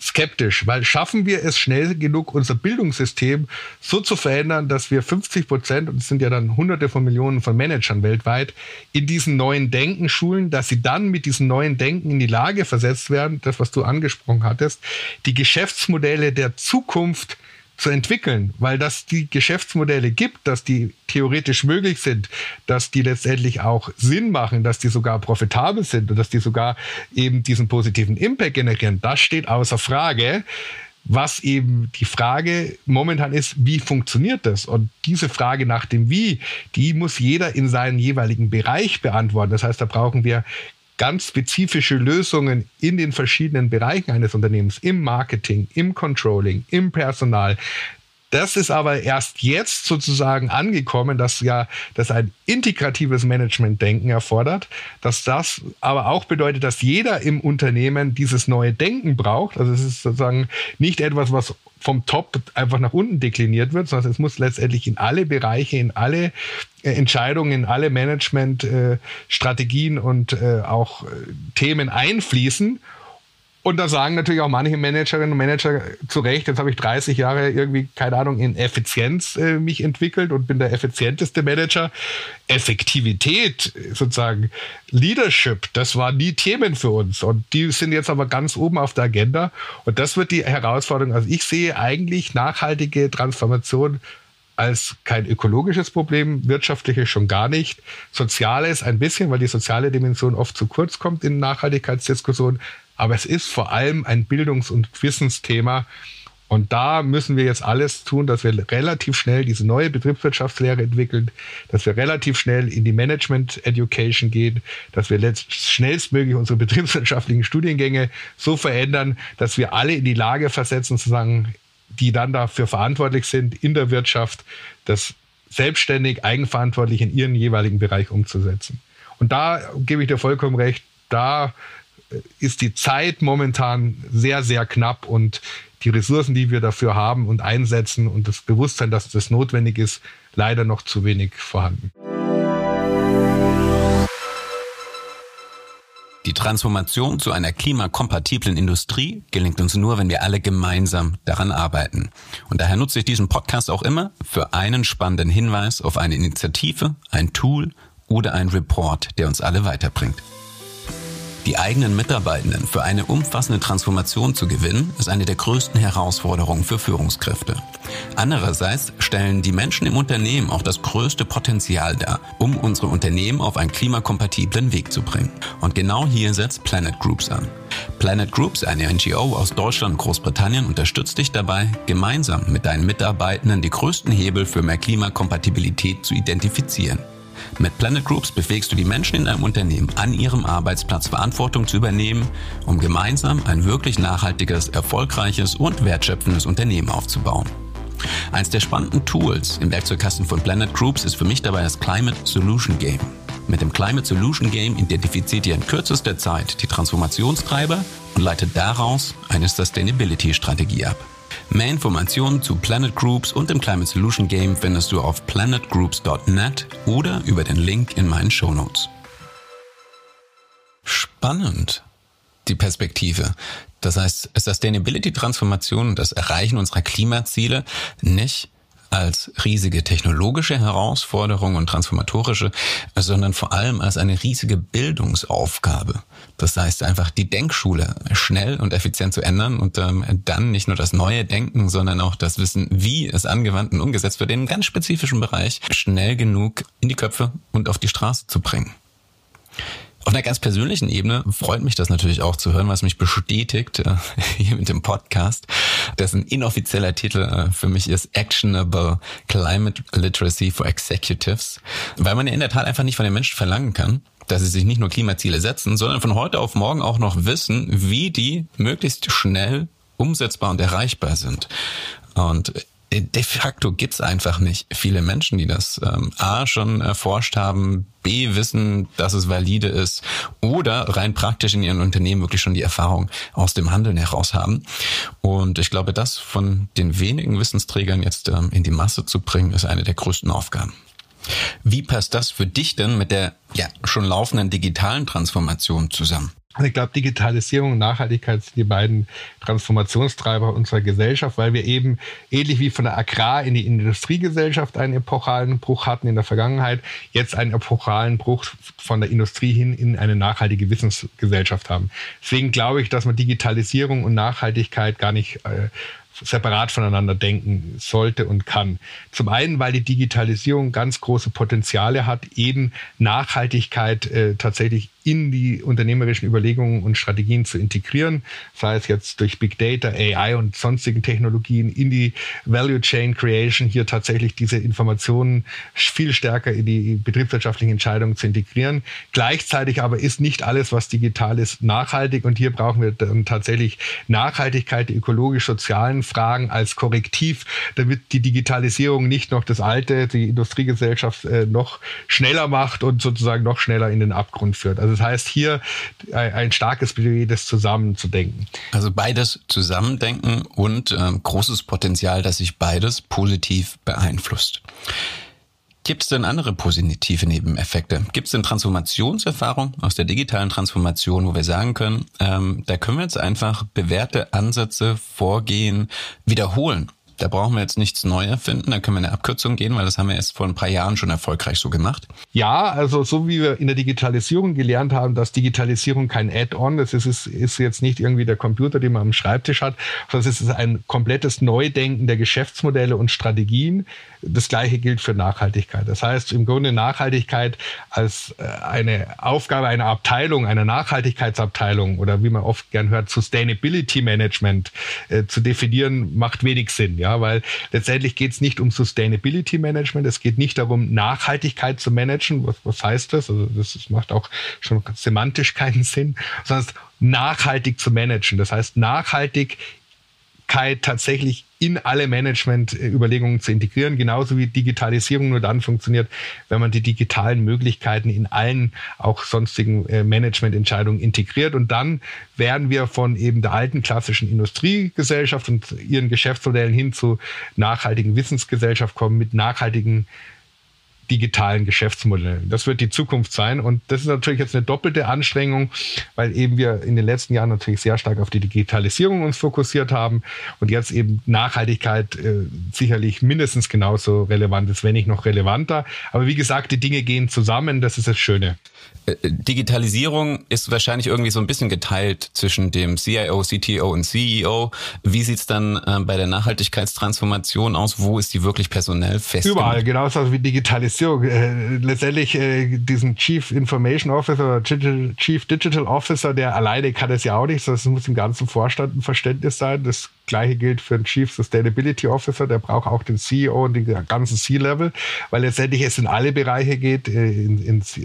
skeptisch, weil schaffen wir es schnell genug, unser Bildungssystem so zu verändern, dass wir 50 Prozent, und es sind ja dann hunderte von Millionen von Managern weltweit, in diesen neuen Denken schulen, dass sie dann mit diesem neuen Denken in die Lage versetzt werden, das, was du angesprochen hattest, die Geschäftsmodelle der Zukunft zu entwickeln, weil das die Geschäftsmodelle gibt, dass die theoretisch möglich sind, dass die letztendlich auch Sinn machen, dass die sogar profitabel sind und dass die sogar eben diesen positiven Impact generieren, das steht außer Frage. Was eben die Frage momentan ist, wie funktioniert das? Und diese Frage nach dem Wie, die muss jeder in seinem jeweiligen Bereich beantworten. Das heißt, da brauchen wir ganz spezifische Lösungen in den verschiedenen Bereichen eines Unternehmens, im Marketing, im Controlling, im Personal. Das ist aber erst jetzt sozusagen angekommen, dass ja das ein integratives Management-Denken erfordert, dass das aber auch bedeutet, dass jeder im Unternehmen dieses neue Denken braucht. Also es ist sozusagen nicht etwas, was vom Top einfach nach unten dekliniert wird, sondern es muss letztendlich in alle Bereiche, in alle äh, Entscheidungen, in alle Management-Strategien äh, und äh, auch Themen einfließen. Und da sagen natürlich auch manche Managerinnen und Manager zu Recht, jetzt habe ich 30 Jahre irgendwie, keine Ahnung, in Effizienz äh, mich entwickelt und bin der effizienteste Manager. Effektivität, sozusagen Leadership, das waren nie Themen für uns. Und die sind jetzt aber ganz oben auf der Agenda. Und das wird die Herausforderung. Also ich sehe eigentlich nachhaltige Transformation als kein ökologisches Problem, wirtschaftliches schon gar nicht, soziales ein bisschen, weil die soziale Dimension oft zu kurz kommt in Nachhaltigkeitsdiskussionen, aber es ist vor allem ein Bildungs- und Wissensthema. Und da müssen wir jetzt alles tun, dass wir relativ schnell diese neue Betriebswirtschaftslehre entwickeln, dass wir relativ schnell in die Management Education gehen, dass wir schnellstmöglich unsere betriebswirtschaftlichen Studiengänge so verändern, dass wir alle in die Lage versetzen, zu sagen, die dann dafür verantwortlich sind, in der Wirtschaft das selbstständig, eigenverantwortlich in ihren jeweiligen Bereich umzusetzen. Und da gebe ich dir vollkommen recht, da ist die Zeit momentan sehr, sehr knapp und die Ressourcen, die wir dafür haben und einsetzen und das Bewusstsein, dass das notwendig ist, leider noch zu wenig vorhanden. Die Transformation zu einer klimakompatiblen Industrie gelingt uns nur, wenn wir alle gemeinsam daran arbeiten. Und daher nutze ich diesen Podcast auch immer für einen spannenden Hinweis auf eine Initiative, ein Tool oder ein Report, der uns alle weiterbringt. Die eigenen Mitarbeitenden für eine umfassende Transformation zu gewinnen, ist eine der größten Herausforderungen für Führungskräfte. Andererseits stellen die Menschen im Unternehmen auch das größte Potenzial dar, um unsere Unternehmen auf einen klimakompatiblen Weg zu bringen. Und genau hier setzt Planet Groups an. Planet Groups, eine NGO aus Deutschland und Großbritannien, unterstützt dich dabei, gemeinsam mit deinen Mitarbeitenden die größten Hebel für mehr Klimakompatibilität zu identifizieren. Mit Planet Groups befähigst du die Menschen in deinem Unternehmen, an ihrem Arbeitsplatz Verantwortung zu übernehmen, um gemeinsam ein wirklich nachhaltiges, erfolgreiches und wertschöpfendes Unternehmen aufzubauen. Eins der spannenden Tools im Werkzeugkasten von Planet Groups ist für mich dabei das Climate Solution Game. Mit dem Climate Solution Game identifiziert ihr in kürzester Zeit die Transformationstreiber und leitet daraus eine Sustainability-Strategie ab. Mehr Informationen zu Planet Groups und dem Climate Solution Game findest du auf planetgroups.net oder über den Link in meinen Shownotes. Spannend, die Perspektive. Das heißt, Sustainability-Transformation, das Erreichen unserer Klimaziele nicht als riesige technologische Herausforderung und transformatorische, sondern vor allem als eine riesige Bildungsaufgabe. Das heißt einfach die Denkschule schnell und effizient zu ändern und ähm, dann nicht nur das neue Denken, sondern auch das Wissen, wie es angewandt und umgesetzt wird, in einem ganz spezifischen Bereich schnell genug in die Köpfe und auf die Straße zu bringen. Auf einer ganz persönlichen Ebene freut mich das natürlich auch zu hören, was mich bestätigt äh, hier mit dem Podcast, dessen inoffizieller Titel äh, für mich ist Actionable Climate Literacy for Executives, weil man ja in der Tat einfach nicht von den Menschen verlangen kann, dass sie sich nicht nur Klimaziele setzen, sondern von heute auf morgen auch noch wissen, wie die möglichst schnell umsetzbar und erreichbar sind. Und de facto gibt's einfach nicht viele Menschen, die das ähm, A schon erforscht haben, B wissen, dass es valide ist oder rein praktisch in ihren Unternehmen wirklich schon die Erfahrung aus dem Handeln heraus haben. Und ich glaube, das von den wenigen Wissensträgern jetzt ähm, in die Masse zu bringen, ist eine der größten Aufgaben. Wie passt das für dich denn mit der ja schon laufenden digitalen Transformation zusammen? Also ich glaube, Digitalisierung und Nachhaltigkeit sind die beiden Transformationstreiber unserer Gesellschaft, weil wir eben ähnlich wie von der Agrar- in die Industriegesellschaft einen epochalen Bruch hatten in der Vergangenheit, jetzt einen epochalen Bruch von der Industrie hin in eine nachhaltige Wissensgesellschaft haben. Deswegen glaube ich, dass man Digitalisierung und Nachhaltigkeit gar nicht äh, separat voneinander denken sollte und kann. Zum einen, weil die Digitalisierung ganz große Potenziale hat, eben Nachhaltigkeit äh, tatsächlich in die unternehmerischen Überlegungen und Strategien zu integrieren, sei es jetzt durch Big Data, AI und sonstigen Technologien in die Value Chain Creation, hier tatsächlich diese Informationen viel stärker in die betriebswirtschaftlichen Entscheidungen zu integrieren. Gleichzeitig aber ist nicht alles, was digital ist, nachhaltig und hier brauchen wir dann tatsächlich Nachhaltigkeit, die ökologisch-sozialen Fragen als Korrektiv, damit die Digitalisierung nicht noch das alte, die Industriegesellschaft äh, noch schneller macht und sozusagen noch schneller in den Abgrund führt. Also das heißt, hier ein starkes Plädoyer, das zusammenzudenken. Also beides zusammendenken und äh, großes Potenzial, dass sich beides positiv beeinflusst. Gibt es denn andere positive Nebeneffekte? Gibt es denn Transformationserfahrung aus der digitalen Transformation, wo wir sagen können, ähm, da können wir jetzt einfach bewährte Ansätze, Vorgehen wiederholen da brauchen wir jetzt nichts neu erfinden, da können wir eine Abkürzung gehen, weil das haben wir erst vor ein paar Jahren schon erfolgreich so gemacht. Ja, also so wie wir in der Digitalisierung gelernt haben, dass Digitalisierung kein Add-on, ist, ist, ist jetzt nicht irgendwie der Computer, den man am Schreibtisch hat, sondern es ist ein komplettes Neudenken der Geschäftsmodelle und Strategien. Das gleiche gilt für Nachhaltigkeit. Das heißt im Grunde Nachhaltigkeit als äh, eine Aufgabe einer Abteilung, einer Nachhaltigkeitsabteilung oder wie man oft gern hört, Sustainability Management äh, zu definieren, macht wenig Sinn. Ja, weil letztendlich geht es nicht um Sustainability Management, es geht nicht darum, Nachhaltigkeit zu managen. Was, was heißt das? Also das, macht auch schon semantisch keinen Sinn, sondern nachhaltig zu managen. Das heißt, nachhaltig tatsächlich in alle Management-Überlegungen zu integrieren, genauso wie Digitalisierung nur dann funktioniert, wenn man die digitalen Möglichkeiten in allen auch sonstigen äh, Management-Entscheidungen integriert. Und dann werden wir von eben der alten klassischen Industriegesellschaft und ihren Geschäftsmodellen hin zu nachhaltigen Wissensgesellschaft kommen mit nachhaltigen digitalen Geschäftsmodellen. Das wird die Zukunft sein. Und das ist natürlich jetzt eine doppelte Anstrengung, weil eben wir in den letzten Jahren natürlich sehr stark auf die Digitalisierung uns fokussiert haben und jetzt eben Nachhaltigkeit äh, sicherlich mindestens genauso relevant ist, wenn nicht noch relevanter. Aber wie gesagt, die Dinge gehen zusammen. Das ist das Schöne. Äh, Digitalisierung ist wahrscheinlich irgendwie so ein bisschen geteilt zwischen dem CIO, CTO und CEO. Wie sieht's dann äh, bei der Nachhaltigkeitstransformation aus? Wo ist die wirklich personell fest? Überall, genauso wie Digitalisierung. Äh, letztendlich äh, diesen Chief Information Officer oder Chief Digital Officer, der alleine kann es ja auch nicht, es muss im ganzen Vorstand ein Verständnis sein. Das Gleiche gilt für den Chief Sustainability Officer, der braucht auch den CEO und den ganzen C-Level, weil letztendlich es in alle Bereiche geht, äh, in, ins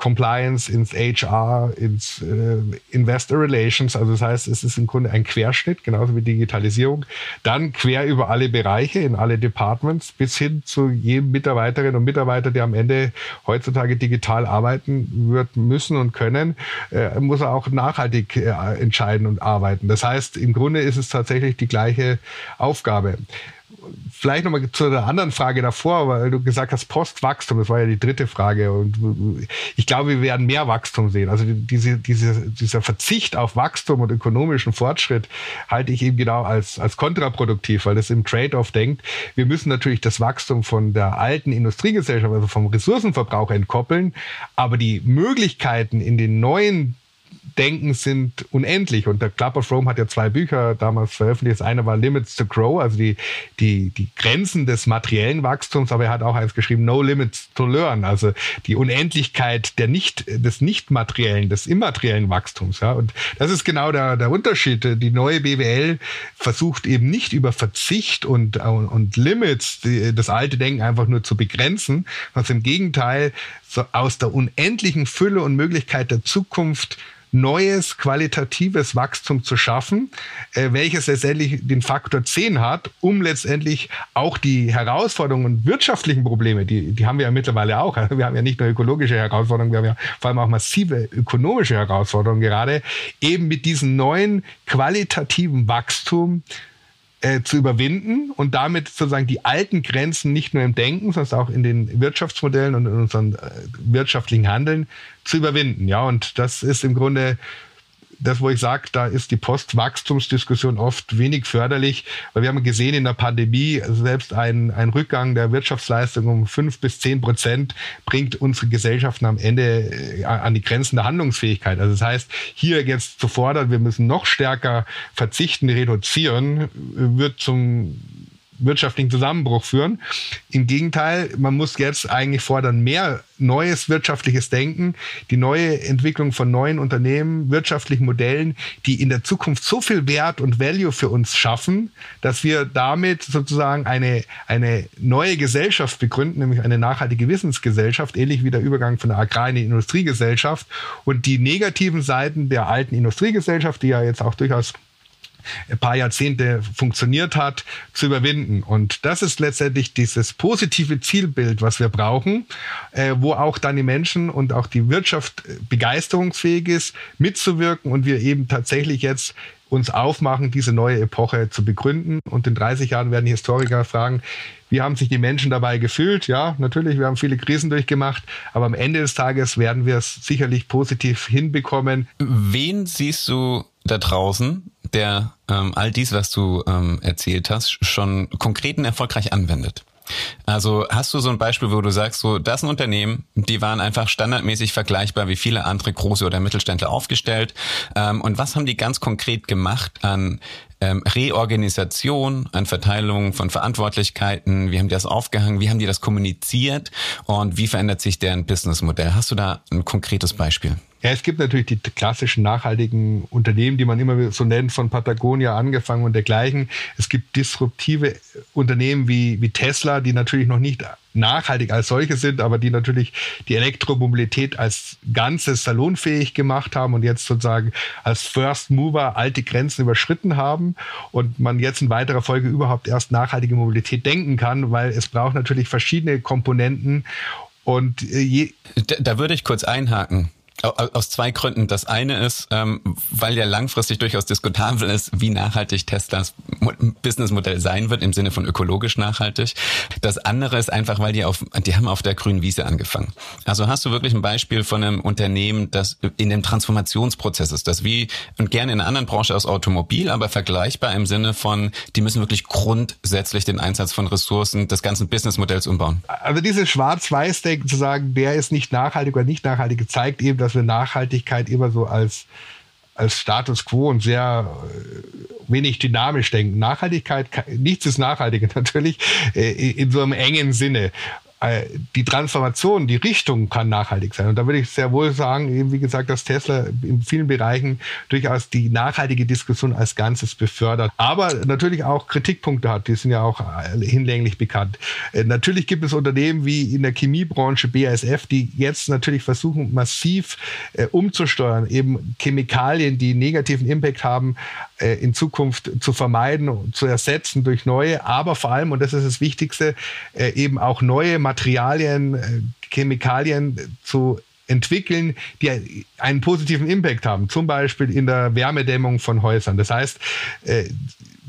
Compliance, ins HR, ins äh, Investor Relations. Also das heißt, es ist im Grunde ein Querschnitt, genauso wie Digitalisierung. Dann quer über alle Bereiche, in alle Departments, bis hin zu jedem Mitarbeiterin und Mitarbeiter, der am Ende heutzutage digital arbeiten wird müssen und können, äh, muss er auch nachhaltig äh, entscheiden und arbeiten. Das heißt, im Grunde ist es tatsächlich die gleiche Aufgabe. Vielleicht nochmal zu der anderen Frage davor, weil du gesagt hast, Postwachstum, das war ja die dritte Frage. Und ich glaube, wir werden mehr Wachstum sehen. Also diese, diese, dieser Verzicht auf Wachstum und ökonomischen Fortschritt halte ich eben genau als, als kontraproduktiv, weil das im Trade-off denkt, wir müssen natürlich das Wachstum von der alten Industriegesellschaft, also vom Ressourcenverbrauch entkoppeln, aber die Möglichkeiten in den neuen Denken sind unendlich. Und der Club of Rome hat ja zwei Bücher damals veröffentlicht. Das eine war Limits to Grow, also die, die, die Grenzen des materiellen Wachstums, aber er hat auch eins geschrieben, No Limits to Learn, also die Unendlichkeit der nicht, des nicht materiellen, des immateriellen Wachstums. Ja. Und das ist genau der, der Unterschied. Die neue BWL versucht eben nicht über Verzicht und, und Limits die, das alte Denken einfach nur zu begrenzen, was im Gegenteil so aus der unendlichen Fülle und Möglichkeit der Zukunft neues qualitatives Wachstum zu schaffen, äh, welches letztendlich den Faktor 10 hat, um letztendlich auch die Herausforderungen und wirtschaftlichen Probleme, die, die haben wir ja mittlerweile auch. Wir haben ja nicht nur ökologische Herausforderungen, wir haben ja vor allem auch massive ökonomische Herausforderungen gerade, eben mit diesem neuen qualitativen Wachstum äh, zu überwinden und damit sozusagen die alten Grenzen nicht nur im Denken, sondern auch in den Wirtschaftsmodellen und in unserem äh, wirtschaftlichen Handeln zu überwinden. Ja, und das ist im Grunde das, wo ich sage, da ist die Postwachstumsdiskussion oft wenig förderlich, weil wir haben gesehen in der Pandemie, selbst ein, ein Rückgang der Wirtschaftsleistung um fünf bis zehn Prozent bringt unsere Gesellschaften am Ende äh, an die Grenzen der Handlungsfähigkeit. Also das heißt, hier jetzt zu fordern, wir müssen noch stärker verzichten, reduzieren, wird zum wirtschaftlichen Zusammenbruch führen. Im Gegenteil, man muss jetzt eigentlich fordern, mehr neues wirtschaftliches Denken, die neue Entwicklung von neuen Unternehmen, wirtschaftlichen Modellen, die in der Zukunft so viel Wert und Value für uns schaffen, dass wir damit sozusagen eine, eine neue Gesellschaft begründen, nämlich eine nachhaltige Wissensgesellschaft, ähnlich wie der Übergang von der Agrar- in die Industriegesellschaft. Und die negativen Seiten der alten Industriegesellschaft, die ja jetzt auch durchaus ein paar Jahrzehnte funktioniert hat, zu überwinden. Und das ist letztendlich dieses positive Zielbild, was wir brauchen, äh, wo auch dann die Menschen und auch die Wirtschaft begeisterungsfähig ist, mitzuwirken und wir eben tatsächlich jetzt uns aufmachen, diese neue Epoche zu begründen. Und in 30 Jahren werden Historiker fragen, wie haben sich die Menschen dabei gefühlt? Ja, natürlich, wir haben viele Krisen durchgemacht, aber am Ende des Tages werden wir es sicherlich positiv hinbekommen. Wen siehst du da draußen, der ähm, all dies, was du ähm, erzählt hast, schon konkreten erfolgreich anwendet? Also hast du so ein Beispiel, wo du sagst, so das sind Unternehmen, die waren einfach standardmäßig vergleichbar wie viele andere große oder Mittelständler aufgestellt. Ähm, und was haben die ganz konkret gemacht an ähm, Reorganisation, an Verteilung von Verantwortlichkeiten? Wie haben die das aufgehangen? Wie haben die das kommuniziert? Und wie verändert sich deren Businessmodell? Hast du da ein konkretes Beispiel? Ja, es gibt natürlich die klassischen nachhaltigen Unternehmen, die man immer so nennt, von Patagonia angefangen und dergleichen. Es gibt disruptive Unternehmen wie, wie Tesla, die natürlich noch nicht nachhaltig als solche sind, aber die natürlich die Elektromobilität als Ganzes salonfähig gemacht haben und jetzt sozusagen als First Mover alte Grenzen überschritten haben und man jetzt in weiterer Folge überhaupt erst nachhaltige Mobilität denken kann, weil es braucht natürlich verschiedene Komponenten und äh, je da, da würde ich kurz einhaken. Aus zwei Gründen. Das eine ist, ähm, weil ja langfristig durchaus diskutabel ist, wie nachhaltig Teslas Businessmodell sein wird im Sinne von ökologisch nachhaltig. Das andere ist einfach, weil die auf, die haben auf der grünen Wiese angefangen. Also hast du wirklich ein Beispiel von einem Unternehmen, das in dem Transformationsprozess ist, das wie und gerne in einer anderen Branche aus Automobil, aber vergleichbar im Sinne von, die müssen wirklich grundsätzlich den Einsatz von Ressourcen des ganzen Businessmodells umbauen. Also dieses Schwarz-Weiß-Denken zu sagen, der ist nicht nachhaltig oder nicht nachhaltig, zeigt eben, dass dass wir Nachhaltigkeit immer so als, als Status quo und sehr äh, wenig dynamisch denken. Nachhaltigkeit, nichts ist nachhaltig natürlich äh, in so einem engen Sinne. Äh, die Transformation, die Richtung kann nachhaltig sein. Und da würde ich sehr wohl sagen, eben wie gesagt, dass Tesla in vielen Bereichen durchaus die nachhaltige Diskussion als Ganzes befördert. Aber natürlich auch Kritikpunkte hat, die sind ja auch hinlänglich bekannt. Äh, natürlich gibt es Unternehmen wie in der Chemiebranche BASF, die jetzt natürlich versuchen, massiv äh, umzusteuern, eben Chemikalien, die negativen Impact haben, in Zukunft zu vermeiden, zu ersetzen durch neue, aber vor allem, und das ist das Wichtigste, eben auch neue Materialien, äh, Chemikalien zu entwickeln, die einen positiven Impact haben, zum Beispiel in der Wärmedämmung von Häusern. Das heißt, äh,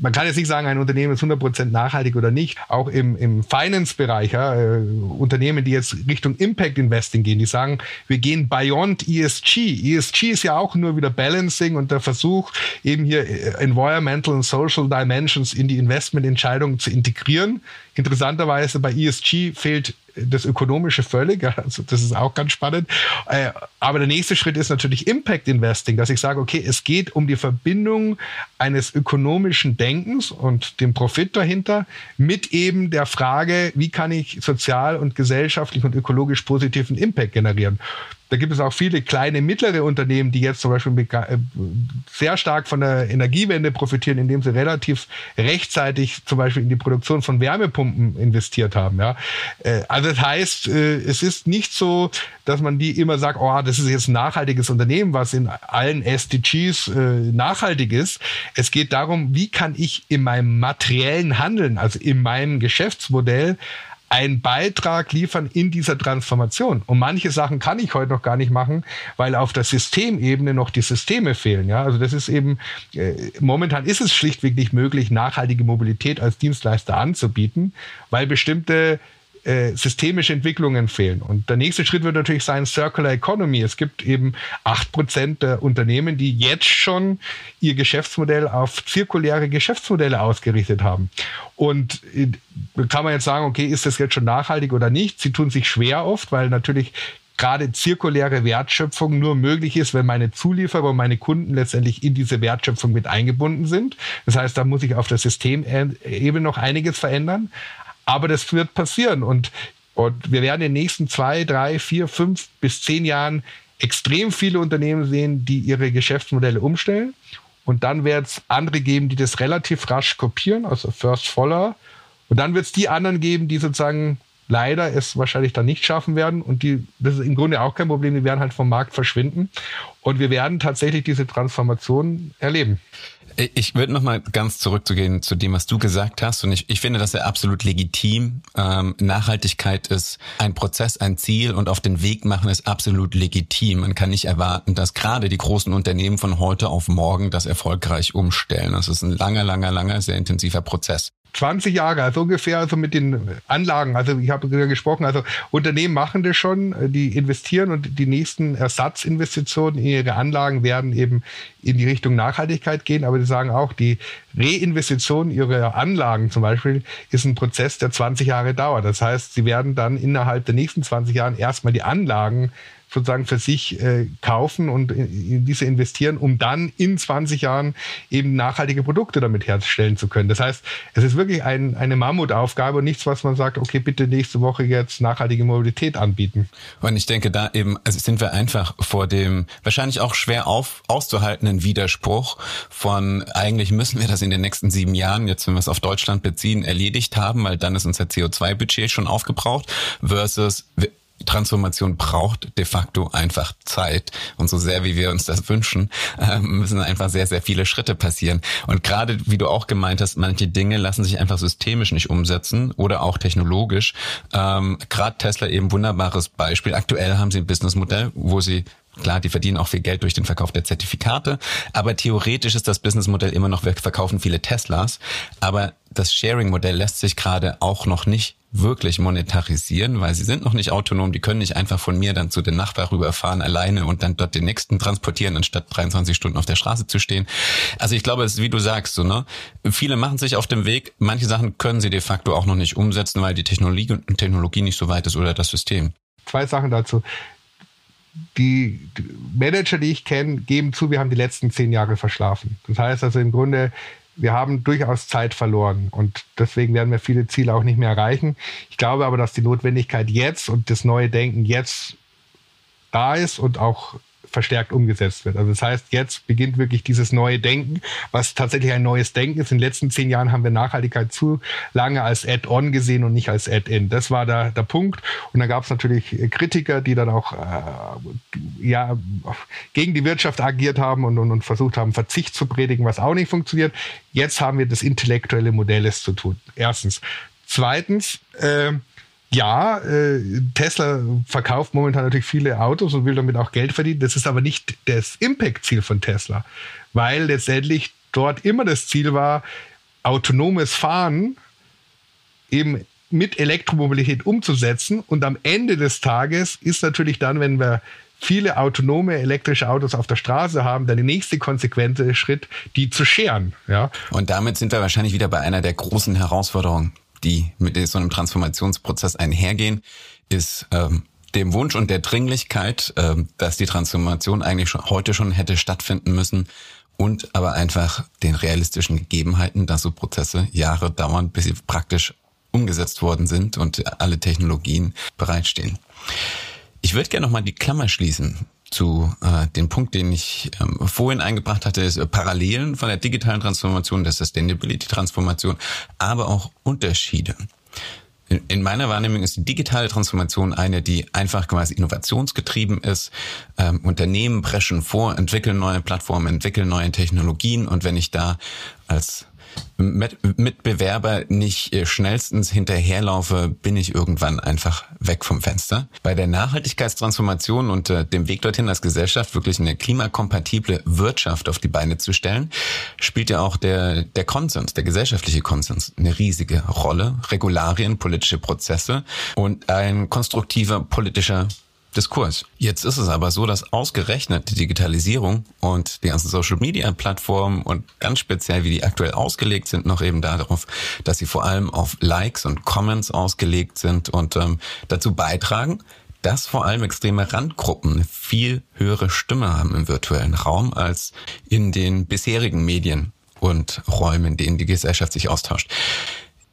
man kann jetzt nicht sagen, ein Unternehmen ist 100% nachhaltig oder nicht. Auch im, im Finance-Bereich, ja, äh, Unternehmen, die jetzt Richtung Impact Investing gehen, die sagen, wir gehen beyond ESG. ESG ist ja auch nur wieder Balancing und der Versuch, eben hier äh, Environmental und Social Dimensions in die Investmententscheidungen zu integrieren. Interessanterweise bei ESG fehlt das Ökonomische völlig. Also das ist auch ganz spannend. Äh, aber der nächste Schritt ist natürlich Impact Investing, dass ich sage, okay, es geht um die Verbindung eines ökonomischen Denkens und dem Profit dahinter mit eben der Frage, wie kann ich sozial und gesellschaftlich und ökologisch positiven Impact generieren. Da gibt es auch viele kleine, mittlere Unternehmen, die jetzt zum Beispiel äh, sehr stark von der Energiewende profitieren, indem sie relativ rechtzeitig zum Beispiel in die Produktion von Wärmepumpen investiert haben. Ja. Äh, also das heißt, äh, es ist nicht so, dass man die immer sagt, oh, das ist jetzt ein nachhaltiges Unternehmen, was in allen SDGs nachhaltig ist. Es geht darum, wie kann ich in meinem materiellen Handeln, also in meinem Geschäftsmodell, einen Beitrag liefern in dieser Transformation. Und manche Sachen kann ich heute noch gar nicht machen, weil auf der Systemebene noch die Systeme fehlen. Ja, also das ist eben, äh, momentan ist es schlichtweg nicht möglich, nachhaltige Mobilität als Dienstleister anzubieten, weil bestimmte äh, systemische Entwicklungen fehlen. Und der nächste Schritt wird natürlich sein Circular Economy. Es gibt eben acht Prozent der Unternehmen, die jetzt schon ihr Geschäftsmodell auf zirkuläre Geschäftsmodelle ausgerichtet haben. Und äh, kann man jetzt sagen, okay, ist das jetzt schon nachhaltig oder nicht? Sie tun sich schwer oft, weil natürlich gerade zirkuläre Wertschöpfung nur möglich ist, wenn meine Zulieferer und meine Kunden letztendlich in diese Wertschöpfung mit eingebunden sind. Das heißt, da muss ich auf der Systemebene noch einiges verändern. Aber das wird passieren und, und wir werden in den nächsten zwei, drei, vier, fünf bis zehn Jahren extrem viele Unternehmen sehen, die ihre Geschäftsmodelle umstellen. Und dann wird es andere geben, die das relativ rasch kopieren, also First Follower. Und dann wird es die anderen geben, die sozusagen leider es wahrscheinlich dann nicht schaffen werden. Und die, das ist im Grunde auch kein Problem, die werden halt vom Markt verschwinden. Und wir werden tatsächlich diese Transformation erleben. Ich würde noch mal ganz zurückzugehen zu dem, was du gesagt hast. Und ich, ich finde das ja absolut legitim. Ähm, Nachhaltigkeit ist ein Prozess, ein Ziel und auf den Weg machen ist absolut legitim. Man kann nicht erwarten, dass gerade die großen Unternehmen von heute auf morgen das erfolgreich umstellen. Das ist ein langer, langer, langer, sehr intensiver Prozess. 20 Jahre, also ungefähr, also mit den Anlagen. Also ich habe gesprochen, also Unternehmen machen das schon, die investieren und die nächsten Ersatzinvestitionen in ihre Anlagen werden eben in die Richtung Nachhaltigkeit gehen. Aber sie sagen auch, die Reinvestition ihrer Anlagen zum Beispiel ist ein Prozess, der 20 Jahre dauert. Das heißt, sie werden dann innerhalb der nächsten 20 Jahren erstmal die Anlagen sozusagen für sich äh, kaufen und in diese investieren, um dann in 20 Jahren eben nachhaltige Produkte damit herstellen zu können. Das heißt, es ist wirklich ein, eine Mammutaufgabe und nichts, was man sagt, okay, bitte nächste Woche jetzt nachhaltige Mobilität anbieten. Und ich denke, da eben also sind wir einfach vor dem wahrscheinlich auch schwer auf, auszuhaltenden Widerspruch von eigentlich müssen wir das in den nächsten sieben Jahren, jetzt wenn wir es auf Deutschland beziehen, erledigt haben, weil dann ist unser CO2-Budget schon aufgebraucht, versus Transformation braucht de facto einfach Zeit. Und so sehr, wie wir uns das wünschen, ähm, müssen einfach sehr, sehr viele Schritte passieren. Und gerade, wie du auch gemeint hast, manche Dinge lassen sich einfach systemisch nicht umsetzen oder auch technologisch. Ähm, gerade Tesla eben wunderbares Beispiel. Aktuell haben sie ein Businessmodell, wo sie Klar, die verdienen auch viel Geld durch den Verkauf der Zertifikate, aber theoretisch ist das Businessmodell immer noch, wir verkaufen viele Teslas, aber das Sharing-Modell lässt sich gerade auch noch nicht wirklich monetarisieren, weil sie sind noch nicht autonom, die können nicht einfach von mir dann zu den Nachbar rüberfahren alleine und dann dort den nächsten transportieren, anstatt 23 Stunden auf der Straße zu stehen. Also ich glaube, es ist wie du sagst, so, ne? Viele machen sich auf dem Weg, manche Sachen können sie de facto auch noch nicht umsetzen, weil die Technologie, Technologie nicht so weit ist oder das System. Zwei Sachen dazu. Die Manager, die ich kenne, geben zu, wir haben die letzten zehn Jahre verschlafen. Das heißt also im Grunde, wir haben durchaus Zeit verloren und deswegen werden wir viele Ziele auch nicht mehr erreichen. Ich glaube aber, dass die Notwendigkeit jetzt und das neue Denken jetzt da ist und auch verstärkt umgesetzt wird. Also das heißt, jetzt beginnt wirklich dieses neue Denken, was tatsächlich ein neues Denken ist. In den letzten zehn Jahren haben wir Nachhaltigkeit zu lange als Add-on gesehen und nicht als Add-in. Das war der, der Punkt. Und da gab es natürlich Kritiker, die dann auch äh, ja, gegen die Wirtschaft agiert haben und, und, und versucht haben, Verzicht zu predigen, was auch nicht funktioniert. Jetzt haben wir das intellektuelle Modell, es zu tun. Erstens. Zweitens, äh, ja, äh, Tesla verkauft momentan natürlich viele Autos und will damit auch Geld verdienen. Das ist aber nicht das Impact-Ziel von Tesla, weil letztendlich dort immer das Ziel war, autonomes Fahren eben mit Elektromobilität umzusetzen. Und am Ende des Tages ist natürlich dann, wenn wir viele autonome elektrische Autos auf der Straße haben, dann der nächste konsequente Schritt, die zu scheren. Ja. Und damit sind wir wahrscheinlich wieder bei einer der großen Herausforderungen, die mit so einem Transformationsprozess einhergehen, ist ähm, dem Wunsch und der Dringlichkeit, ähm, dass die Transformation eigentlich schon, heute schon hätte stattfinden müssen und aber einfach den realistischen Gegebenheiten, dass so Prozesse Jahre dauern, bis sie praktisch umgesetzt worden sind und alle Technologien bereitstehen. Ich würde gerne nochmal die Klammer schließen zu äh, dem Punkt, den ich ähm, vorhin eingebracht hatte, ist äh, Parallelen von der digitalen Transformation, der Sustainability-Transformation, aber auch Unterschiede. In, in meiner Wahrnehmung ist die digitale Transformation eine, die einfach quasi innovationsgetrieben ist. Ähm, Unternehmen preschen vor, entwickeln neue Plattformen, entwickeln neue Technologien und wenn ich da als Mitbewerber nicht äh, schnellstens hinterherlaufe, bin ich irgendwann einfach weg vom Fenster. Bei der Nachhaltigkeitstransformation und äh, dem Weg dorthin als Gesellschaft wirklich eine klimakompatible Wirtschaft auf die Beine zu stellen, spielt ja auch der, der Konsens, der gesellschaftliche Konsens eine riesige Rolle. Regularien, politische Prozesse und ein konstruktiver politischer Diskurs. Jetzt ist es aber so, dass ausgerechnet die Digitalisierung und die ganzen Social-Media-Plattformen und ganz speziell, wie die aktuell ausgelegt sind, noch eben darauf, dass sie vor allem auf Likes und Comments ausgelegt sind und ähm, dazu beitragen, dass vor allem extreme Randgruppen eine viel höhere Stimme haben im virtuellen Raum als in den bisherigen Medien und Räumen, in denen die Gesellschaft sich austauscht.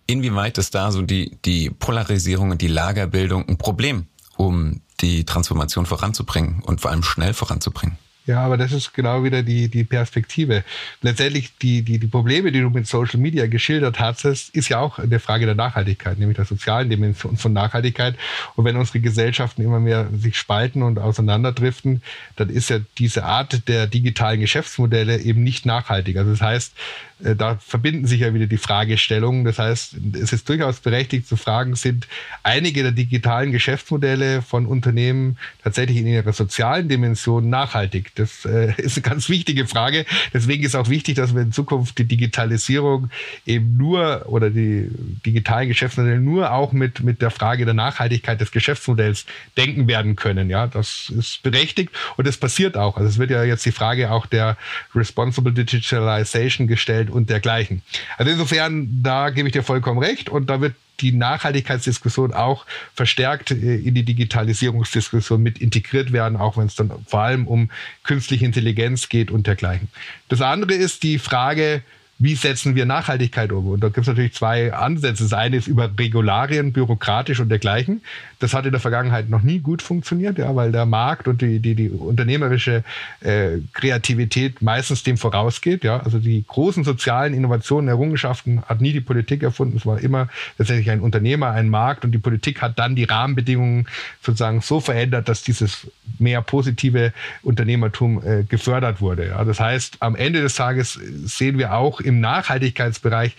Inwieweit ist da so die, die Polarisierung und die Lagerbildung ein Problem, um die Transformation voranzubringen und vor allem schnell voranzubringen. Ja, aber das ist genau wieder die, die Perspektive. Letztendlich die, die, die Probleme, die du mit Social Media geschildert hast, ist ja auch eine Frage der Nachhaltigkeit, nämlich der sozialen Dimension von Nachhaltigkeit. Und wenn unsere Gesellschaften immer mehr sich spalten und auseinanderdriften, dann ist ja diese Art der digitalen Geschäftsmodelle eben nicht nachhaltig. Also das heißt, da verbinden sich ja wieder die Fragestellungen. Das heißt, es ist durchaus berechtigt zu fragen, sind einige der digitalen Geschäftsmodelle von Unternehmen tatsächlich in ihrer sozialen Dimension nachhaltig? Das äh, ist eine ganz wichtige Frage. Deswegen ist auch wichtig, dass wir in Zukunft die Digitalisierung eben nur oder die digitalen Geschäftsmodelle nur auch mit, mit der Frage der Nachhaltigkeit des Geschäftsmodells denken werden können. Ja, das ist berechtigt und es passiert auch. Also es wird ja jetzt die Frage auch der Responsible Digitalization gestellt und dergleichen. Also insofern, da gebe ich dir vollkommen recht und da wird die Nachhaltigkeitsdiskussion auch verstärkt äh, in die Digitalisierungsdiskussion mit integriert werden, auch wenn es dann vor allem um künstliche Intelligenz geht und dergleichen. Das andere ist die Frage, wie setzen wir Nachhaltigkeit um? Und da gibt es natürlich zwei Ansätze. Das eine ist über Regularien, bürokratisch und dergleichen. Das hat in der Vergangenheit noch nie gut funktioniert, ja, weil der Markt und die, die, die unternehmerische äh, Kreativität meistens dem vorausgeht. Ja. Also die großen sozialen Innovationen, Errungenschaften hat nie die Politik erfunden. Es war immer tatsächlich ein Unternehmer, ein Markt und die Politik hat dann die Rahmenbedingungen sozusagen so verändert, dass dieses mehr positive Unternehmertum äh, gefördert wurde. Ja. Das heißt, am Ende des Tages sehen wir auch im Nachhaltigkeitsbereich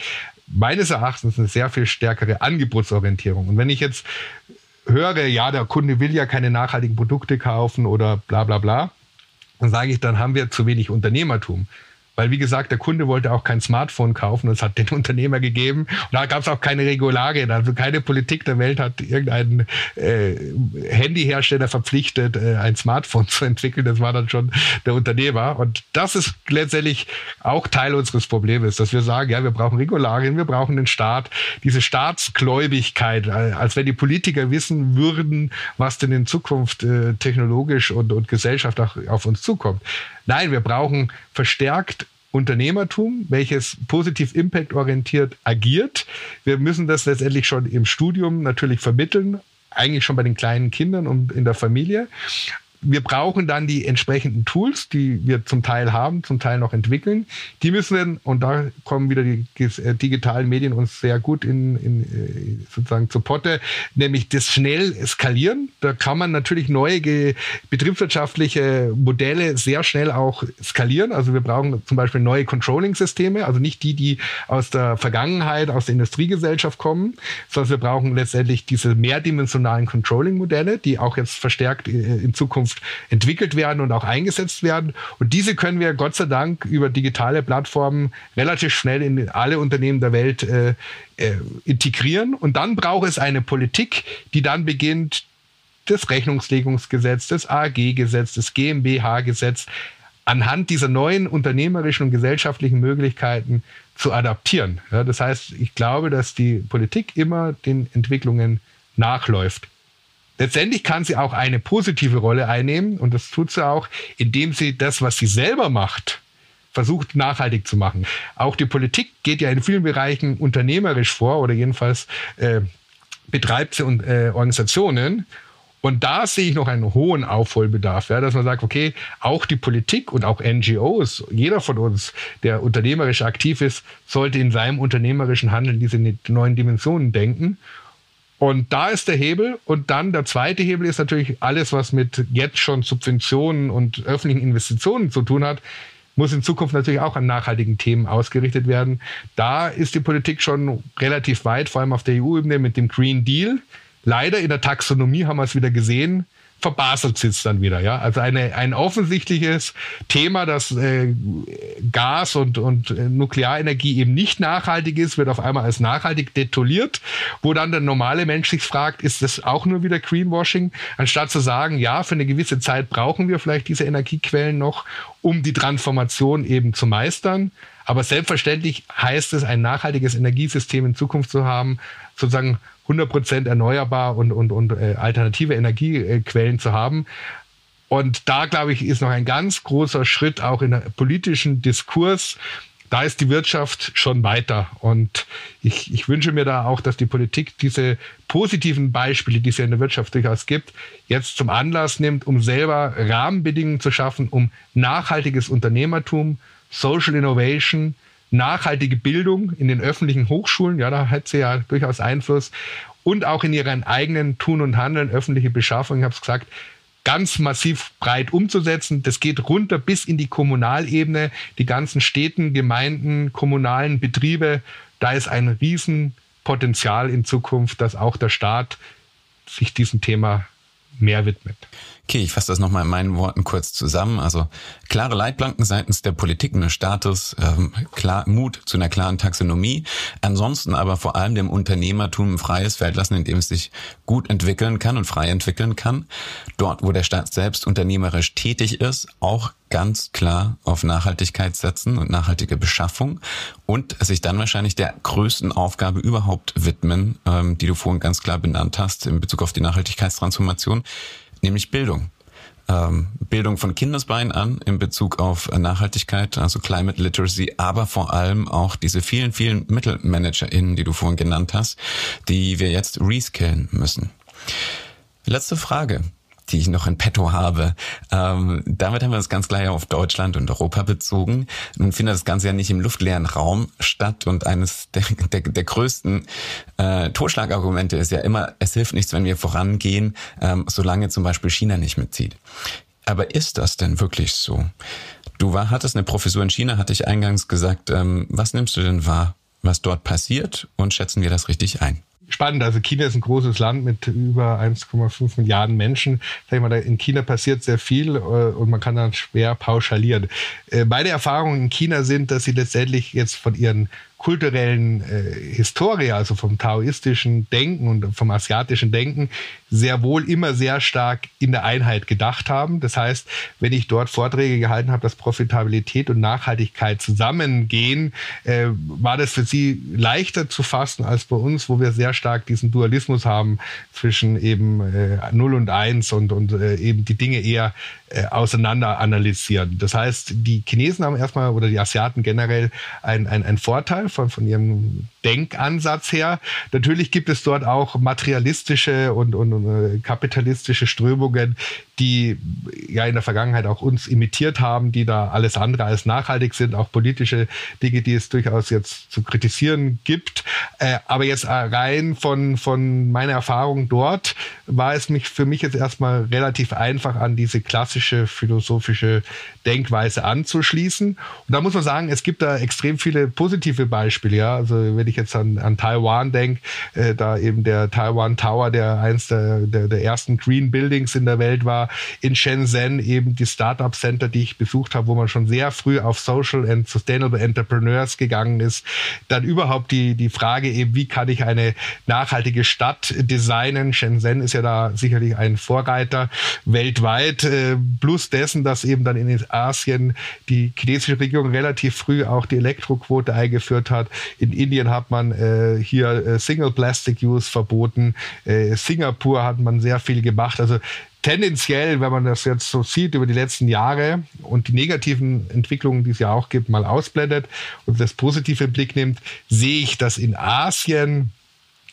meines Erachtens eine sehr viel stärkere Angebotsorientierung. Und wenn ich jetzt höre, ja, der Kunde will ja keine nachhaltigen Produkte kaufen oder bla bla bla, dann sage ich, dann haben wir zu wenig Unternehmertum. Weil, wie gesagt, der Kunde wollte auch kein Smartphone kaufen. Das hat den Unternehmer gegeben. Und da gab es auch keine Regularien. Also keine Politik der Welt hat irgendeinen äh, Handyhersteller verpflichtet, äh, ein Smartphone zu entwickeln. Das war dann schon der Unternehmer. Und das ist letztendlich auch Teil unseres Problems, dass wir sagen, ja, wir brauchen Regularien, wir brauchen den Staat. Diese Staatsgläubigkeit, äh, als wenn die Politiker wissen würden, was denn in Zukunft äh, technologisch und, und Gesellschaft auch auf uns zukommt. Nein, wir brauchen verstärkt Unternehmertum, welches positiv impactorientiert agiert. Wir müssen das letztendlich schon im Studium natürlich vermitteln, eigentlich schon bei den kleinen Kindern und in der Familie wir brauchen dann die entsprechenden Tools, die wir zum Teil haben, zum Teil noch entwickeln. Die müssen wir, und da kommen wieder die äh, digitalen Medien uns sehr gut in, in äh, sozusagen zu Potte, nämlich das schnell skalieren. Da kann man natürlich neue betriebswirtschaftliche Modelle sehr schnell auch skalieren. Also wir brauchen zum Beispiel neue Controlling-Systeme, also nicht die, die aus der Vergangenheit, aus der Industriegesellschaft kommen, sondern wir brauchen letztendlich diese mehrdimensionalen Controlling-Modelle, die auch jetzt verstärkt äh, in Zukunft Zukunft entwickelt werden und auch eingesetzt werden. Und diese können wir Gott sei Dank über digitale Plattformen relativ schnell in alle Unternehmen der Welt äh, äh, integrieren. Und dann braucht es eine Politik, die dann beginnt, das Rechnungslegungsgesetz, das AG-Gesetz, das GmbH-Gesetz anhand dieser neuen unternehmerischen und gesellschaftlichen Möglichkeiten zu adaptieren. Ja, das heißt, ich glaube, dass die Politik immer den Entwicklungen nachläuft. Letztendlich kann sie auch eine positive Rolle einnehmen und das tut sie auch, indem sie das, was sie selber macht, versucht nachhaltig zu machen. Auch die Politik geht ja in vielen Bereichen unternehmerisch vor oder jedenfalls äh, betreibt sie äh, Organisationen und da sehe ich noch einen hohen Aufholbedarf, ja, dass man sagt, okay, auch die Politik und auch NGOs, jeder von uns, der unternehmerisch aktiv ist, sollte in seinem unternehmerischen Handeln diese neuen Dimensionen denken. Und da ist der Hebel. Und dann der zweite Hebel ist natürlich alles, was mit jetzt schon Subventionen und öffentlichen Investitionen zu tun hat, muss in Zukunft natürlich auch an nachhaltigen Themen ausgerichtet werden. Da ist die Politik schon relativ weit, vor allem auf der EU-Ebene mit dem Green Deal leider in der Taxonomie haben wir es wieder gesehen, verbaselt sitzt dann wieder. Ja? Also eine, ein offensichtliches Thema, dass äh, Gas und, und äh, Nuklearenergie eben nicht nachhaltig ist, wird auf einmal als nachhaltig detoliert, wo dann der normale Mensch sich fragt, ist das auch nur wieder Greenwashing? Anstatt zu sagen, ja, für eine gewisse Zeit brauchen wir vielleicht diese Energiequellen noch, um die Transformation eben zu meistern. Aber selbstverständlich heißt es, ein nachhaltiges Energiesystem in Zukunft zu haben, sozusagen 100 erneuerbar und, und, und äh, alternative Energiequellen zu haben. Und da, glaube ich, ist noch ein ganz großer Schritt auch in der politischen Diskurs. Da ist die Wirtschaft schon weiter. Und ich, ich wünsche mir da auch, dass die Politik diese positiven Beispiele, die es ja in der Wirtschaft durchaus gibt, jetzt zum Anlass nimmt, um selber Rahmenbedingungen zu schaffen, um nachhaltiges Unternehmertum, Social Innovation, nachhaltige Bildung in den öffentlichen Hochschulen, ja, da hat sie ja durchaus Einfluss und auch in ihren eigenen Tun und Handeln, öffentliche Beschaffung, ich habe es gesagt, ganz massiv breit umzusetzen. Das geht runter bis in die Kommunalebene, die ganzen Städten, Gemeinden, kommunalen Betriebe. Da ist ein Riesenpotenzial in Zukunft, dass auch der Staat sich diesem Thema mehr widmet. Okay, ich fasse das nochmal in meinen Worten kurz zusammen. Also klare Leitplanken seitens der Politik des Staates, ähm, klar, Mut zu einer klaren Taxonomie. Ansonsten aber vor allem dem Unternehmertum ein freies Feld lassen, in dem es sich gut entwickeln kann und frei entwickeln kann. Dort, wo der Staat selbst unternehmerisch tätig ist, auch ganz klar auf Nachhaltigkeit setzen und nachhaltige Beschaffung und sich dann wahrscheinlich der größten Aufgabe überhaupt widmen, ähm, die du vorhin ganz klar benannt hast in Bezug auf die Nachhaltigkeitstransformation nämlich Bildung. Ähm, Bildung von Kindesbeinen an in Bezug auf Nachhaltigkeit, also Climate Literacy, aber vor allem auch diese vielen, vielen MittelmanagerInnen, die du vorhin genannt hast, die wir jetzt reskillen müssen. Letzte Frage die ich noch in petto habe. Ähm, damit haben wir das ganz gleich auf Deutschland und Europa bezogen. Nun findet das Ganze ja nicht im luftleeren Raum statt und eines der, der, der größten äh, Totschlagargumente ist ja immer, es hilft nichts, wenn wir vorangehen, ähm, solange zum Beispiel China nicht mitzieht. Aber ist das denn wirklich so? Du war, hattest eine Professur in China, hatte ich eingangs gesagt. Ähm, was nimmst du denn wahr, was dort passiert und schätzen wir das richtig ein? Spannend. Also China ist ein großes Land mit über 1,5 Milliarden Menschen. Sag ich mal, in China passiert sehr viel äh, und man kann dann schwer pauschalieren. Äh, meine Erfahrungen in China sind, dass sie letztendlich jetzt von ihren kulturellen äh, Historie, also vom taoistischen Denken und vom asiatischen Denken, sehr wohl immer sehr stark in der Einheit gedacht haben. Das heißt, wenn ich dort Vorträge gehalten habe, dass Profitabilität und Nachhaltigkeit zusammengehen, äh, war das für sie leichter zu fassen als bei uns, wo wir sehr stark diesen Dualismus haben zwischen eben äh, 0 und 1 und, und äh, eben die Dinge eher äh, auseinander analysieren. Das heißt, die Chinesen haben erstmal oder die Asiaten generell ein, ein, ein Vorteil von, von ihrem Denkansatz her. Natürlich gibt es dort auch materialistische und, und, und äh, kapitalistische Strömungen, die ja in der Vergangenheit auch uns imitiert haben, die da alles andere als nachhaltig sind, auch politische Dinge, die es durchaus jetzt zu kritisieren gibt. Äh, aber jetzt rein von, von meiner Erfahrung dort war es mich für mich jetzt erstmal relativ einfach an diese klassische philosophische Denkweise anzuschließen. Und da muss man sagen, es gibt da extrem viele positive Beispiele. Ja? Also wenn ich jetzt an, an Taiwan denke, äh, da eben der Taiwan Tower, der eins der, der, der ersten Green Buildings in der Welt war, in Shenzhen eben die Startup Center, die ich besucht habe, wo man schon sehr früh auf Social and Sustainable Entrepreneurs gegangen ist. Dann überhaupt die, die Frage eben, wie kann ich eine nachhaltige Stadt designen? Shenzhen ist ja da sicherlich ein Vorreiter weltweit, äh, plus dessen, dass eben dann in Asien die chinesische Regierung relativ früh auch die Elektroquote eingeführt hat. In Indien hat man äh, hier äh, Single Plastic Use verboten. Äh, Singapur hat man sehr viel gemacht. Also tendenziell, wenn man das jetzt so sieht über die letzten Jahre und die negativen Entwicklungen, die es ja auch gibt, mal ausblendet und das positive Blick nimmt, sehe ich, dass in Asien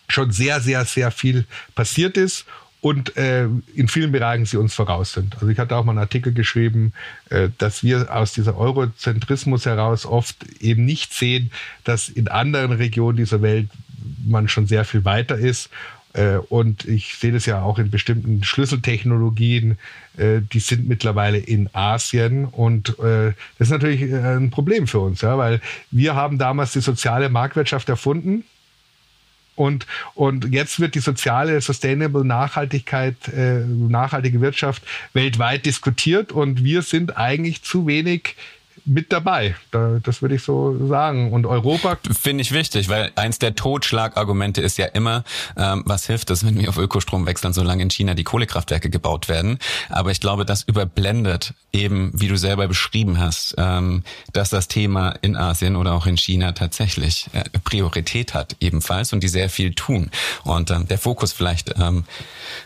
schon sehr, sehr, sehr viel passiert ist und äh, in vielen Bereichen sie uns voraus sind. Also ich hatte auch mal einen Artikel geschrieben, äh, dass wir aus dieser Eurozentrismus heraus oft eben nicht sehen, dass in anderen Regionen dieser Welt man schon sehr viel weiter ist äh, und ich sehe das ja auch in bestimmten Schlüsseltechnologien, äh, die sind mittlerweile in Asien. Und äh, das ist natürlich ein Problem für uns, weil wir haben damals die soziale Marktwirtschaft erfunden. Und, und jetzt wird die soziale, sustainable Nachhaltigkeit, äh, nachhaltige Wirtschaft weltweit diskutiert und wir sind eigentlich zu wenig mit dabei. Da, das würde ich so sagen. Und Europa. Finde ich wichtig, weil eins der Totschlagargumente ist ja immer, ähm, was hilft es, wenn wir auf Ökostrom wechseln, solange in China die Kohlekraftwerke gebaut werden. Aber ich glaube, das überblendet eben, wie du selber beschrieben hast, ähm, dass das Thema in Asien oder auch in China tatsächlich äh, Priorität hat ebenfalls und die sehr viel tun. Und ähm, der Fokus vielleicht ähm,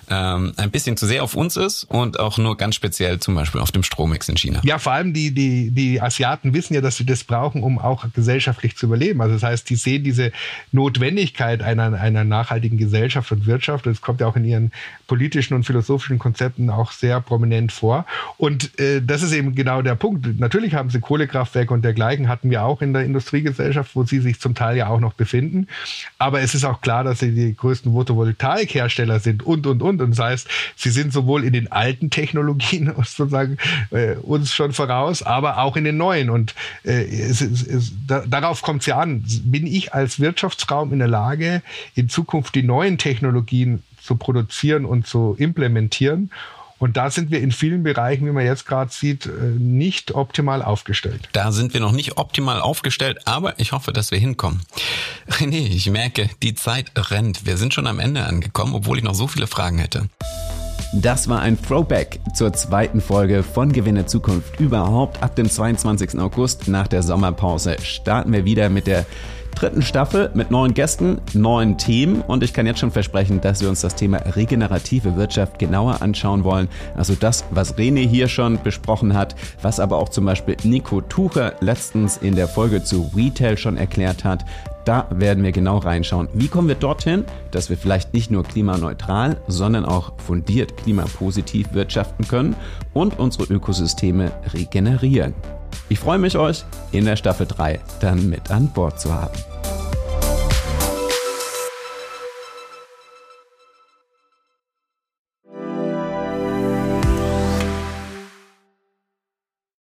ähm, ein bisschen zu sehr auf uns ist und auch nur ganz speziell zum Beispiel auf dem Strommix in China. Ja, vor allem die, die, die Asiaten wissen ja, dass sie das brauchen, um auch gesellschaftlich zu überleben. Also das heißt, die sehen diese Notwendigkeit einer, einer nachhaltigen Gesellschaft und Wirtschaft. Das kommt ja auch in ihren politischen und philosophischen Konzepten auch sehr prominent vor. Und äh, das ist eben genau der Punkt. Natürlich haben sie Kohlekraftwerke und dergleichen hatten wir auch in der Industriegesellschaft, wo sie sich zum Teil ja auch noch befinden. Aber es ist auch klar, dass sie die größten Photovoltaikhersteller sind und, und, und. Und das heißt, sie sind sowohl in den alten Technologien sozusagen äh, uns schon voraus, aber auch in den neuen. Und äh, es, es, es, da, darauf kommt es ja an. Bin ich als Wirtschaftsraum in der Lage, in Zukunft die neuen Technologien zu produzieren und zu implementieren? Und da sind wir in vielen Bereichen, wie man jetzt gerade sieht, äh, nicht optimal aufgestellt. Da sind wir noch nicht optimal aufgestellt, aber ich hoffe, dass wir hinkommen. René, ich merke, die Zeit rennt. Wir sind schon am Ende angekommen, obwohl ich noch so viele Fragen hätte. Das war ein Throwback zur zweiten Folge von Gewinne Zukunft überhaupt. Ab dem 22. August nach der Sommerpause starten wir wieder mit der dritten Staffel mit neuen Gästen, neuen Themen und ich kann jetzt schon versprechen, dass wir uns das Thema regenerative Wirtschaft genauer anschauen wollen. Also das, was René hier schon besprochen hat, was aber auch zum Beispiel Nico Tucher letztens in der Folge zu Retail schon erklärt hat. Da werden wir genau reinschauen. Wie kommen wir dorthin, dass wir vielleicht nicht nur klimaneutral, sondern auch fundiert klimapositiv wirtschaften können und unsere Ökosysteme regenerieren. Ich freue mich, euch in der Staffel 3 dann mit an Bord zu haben.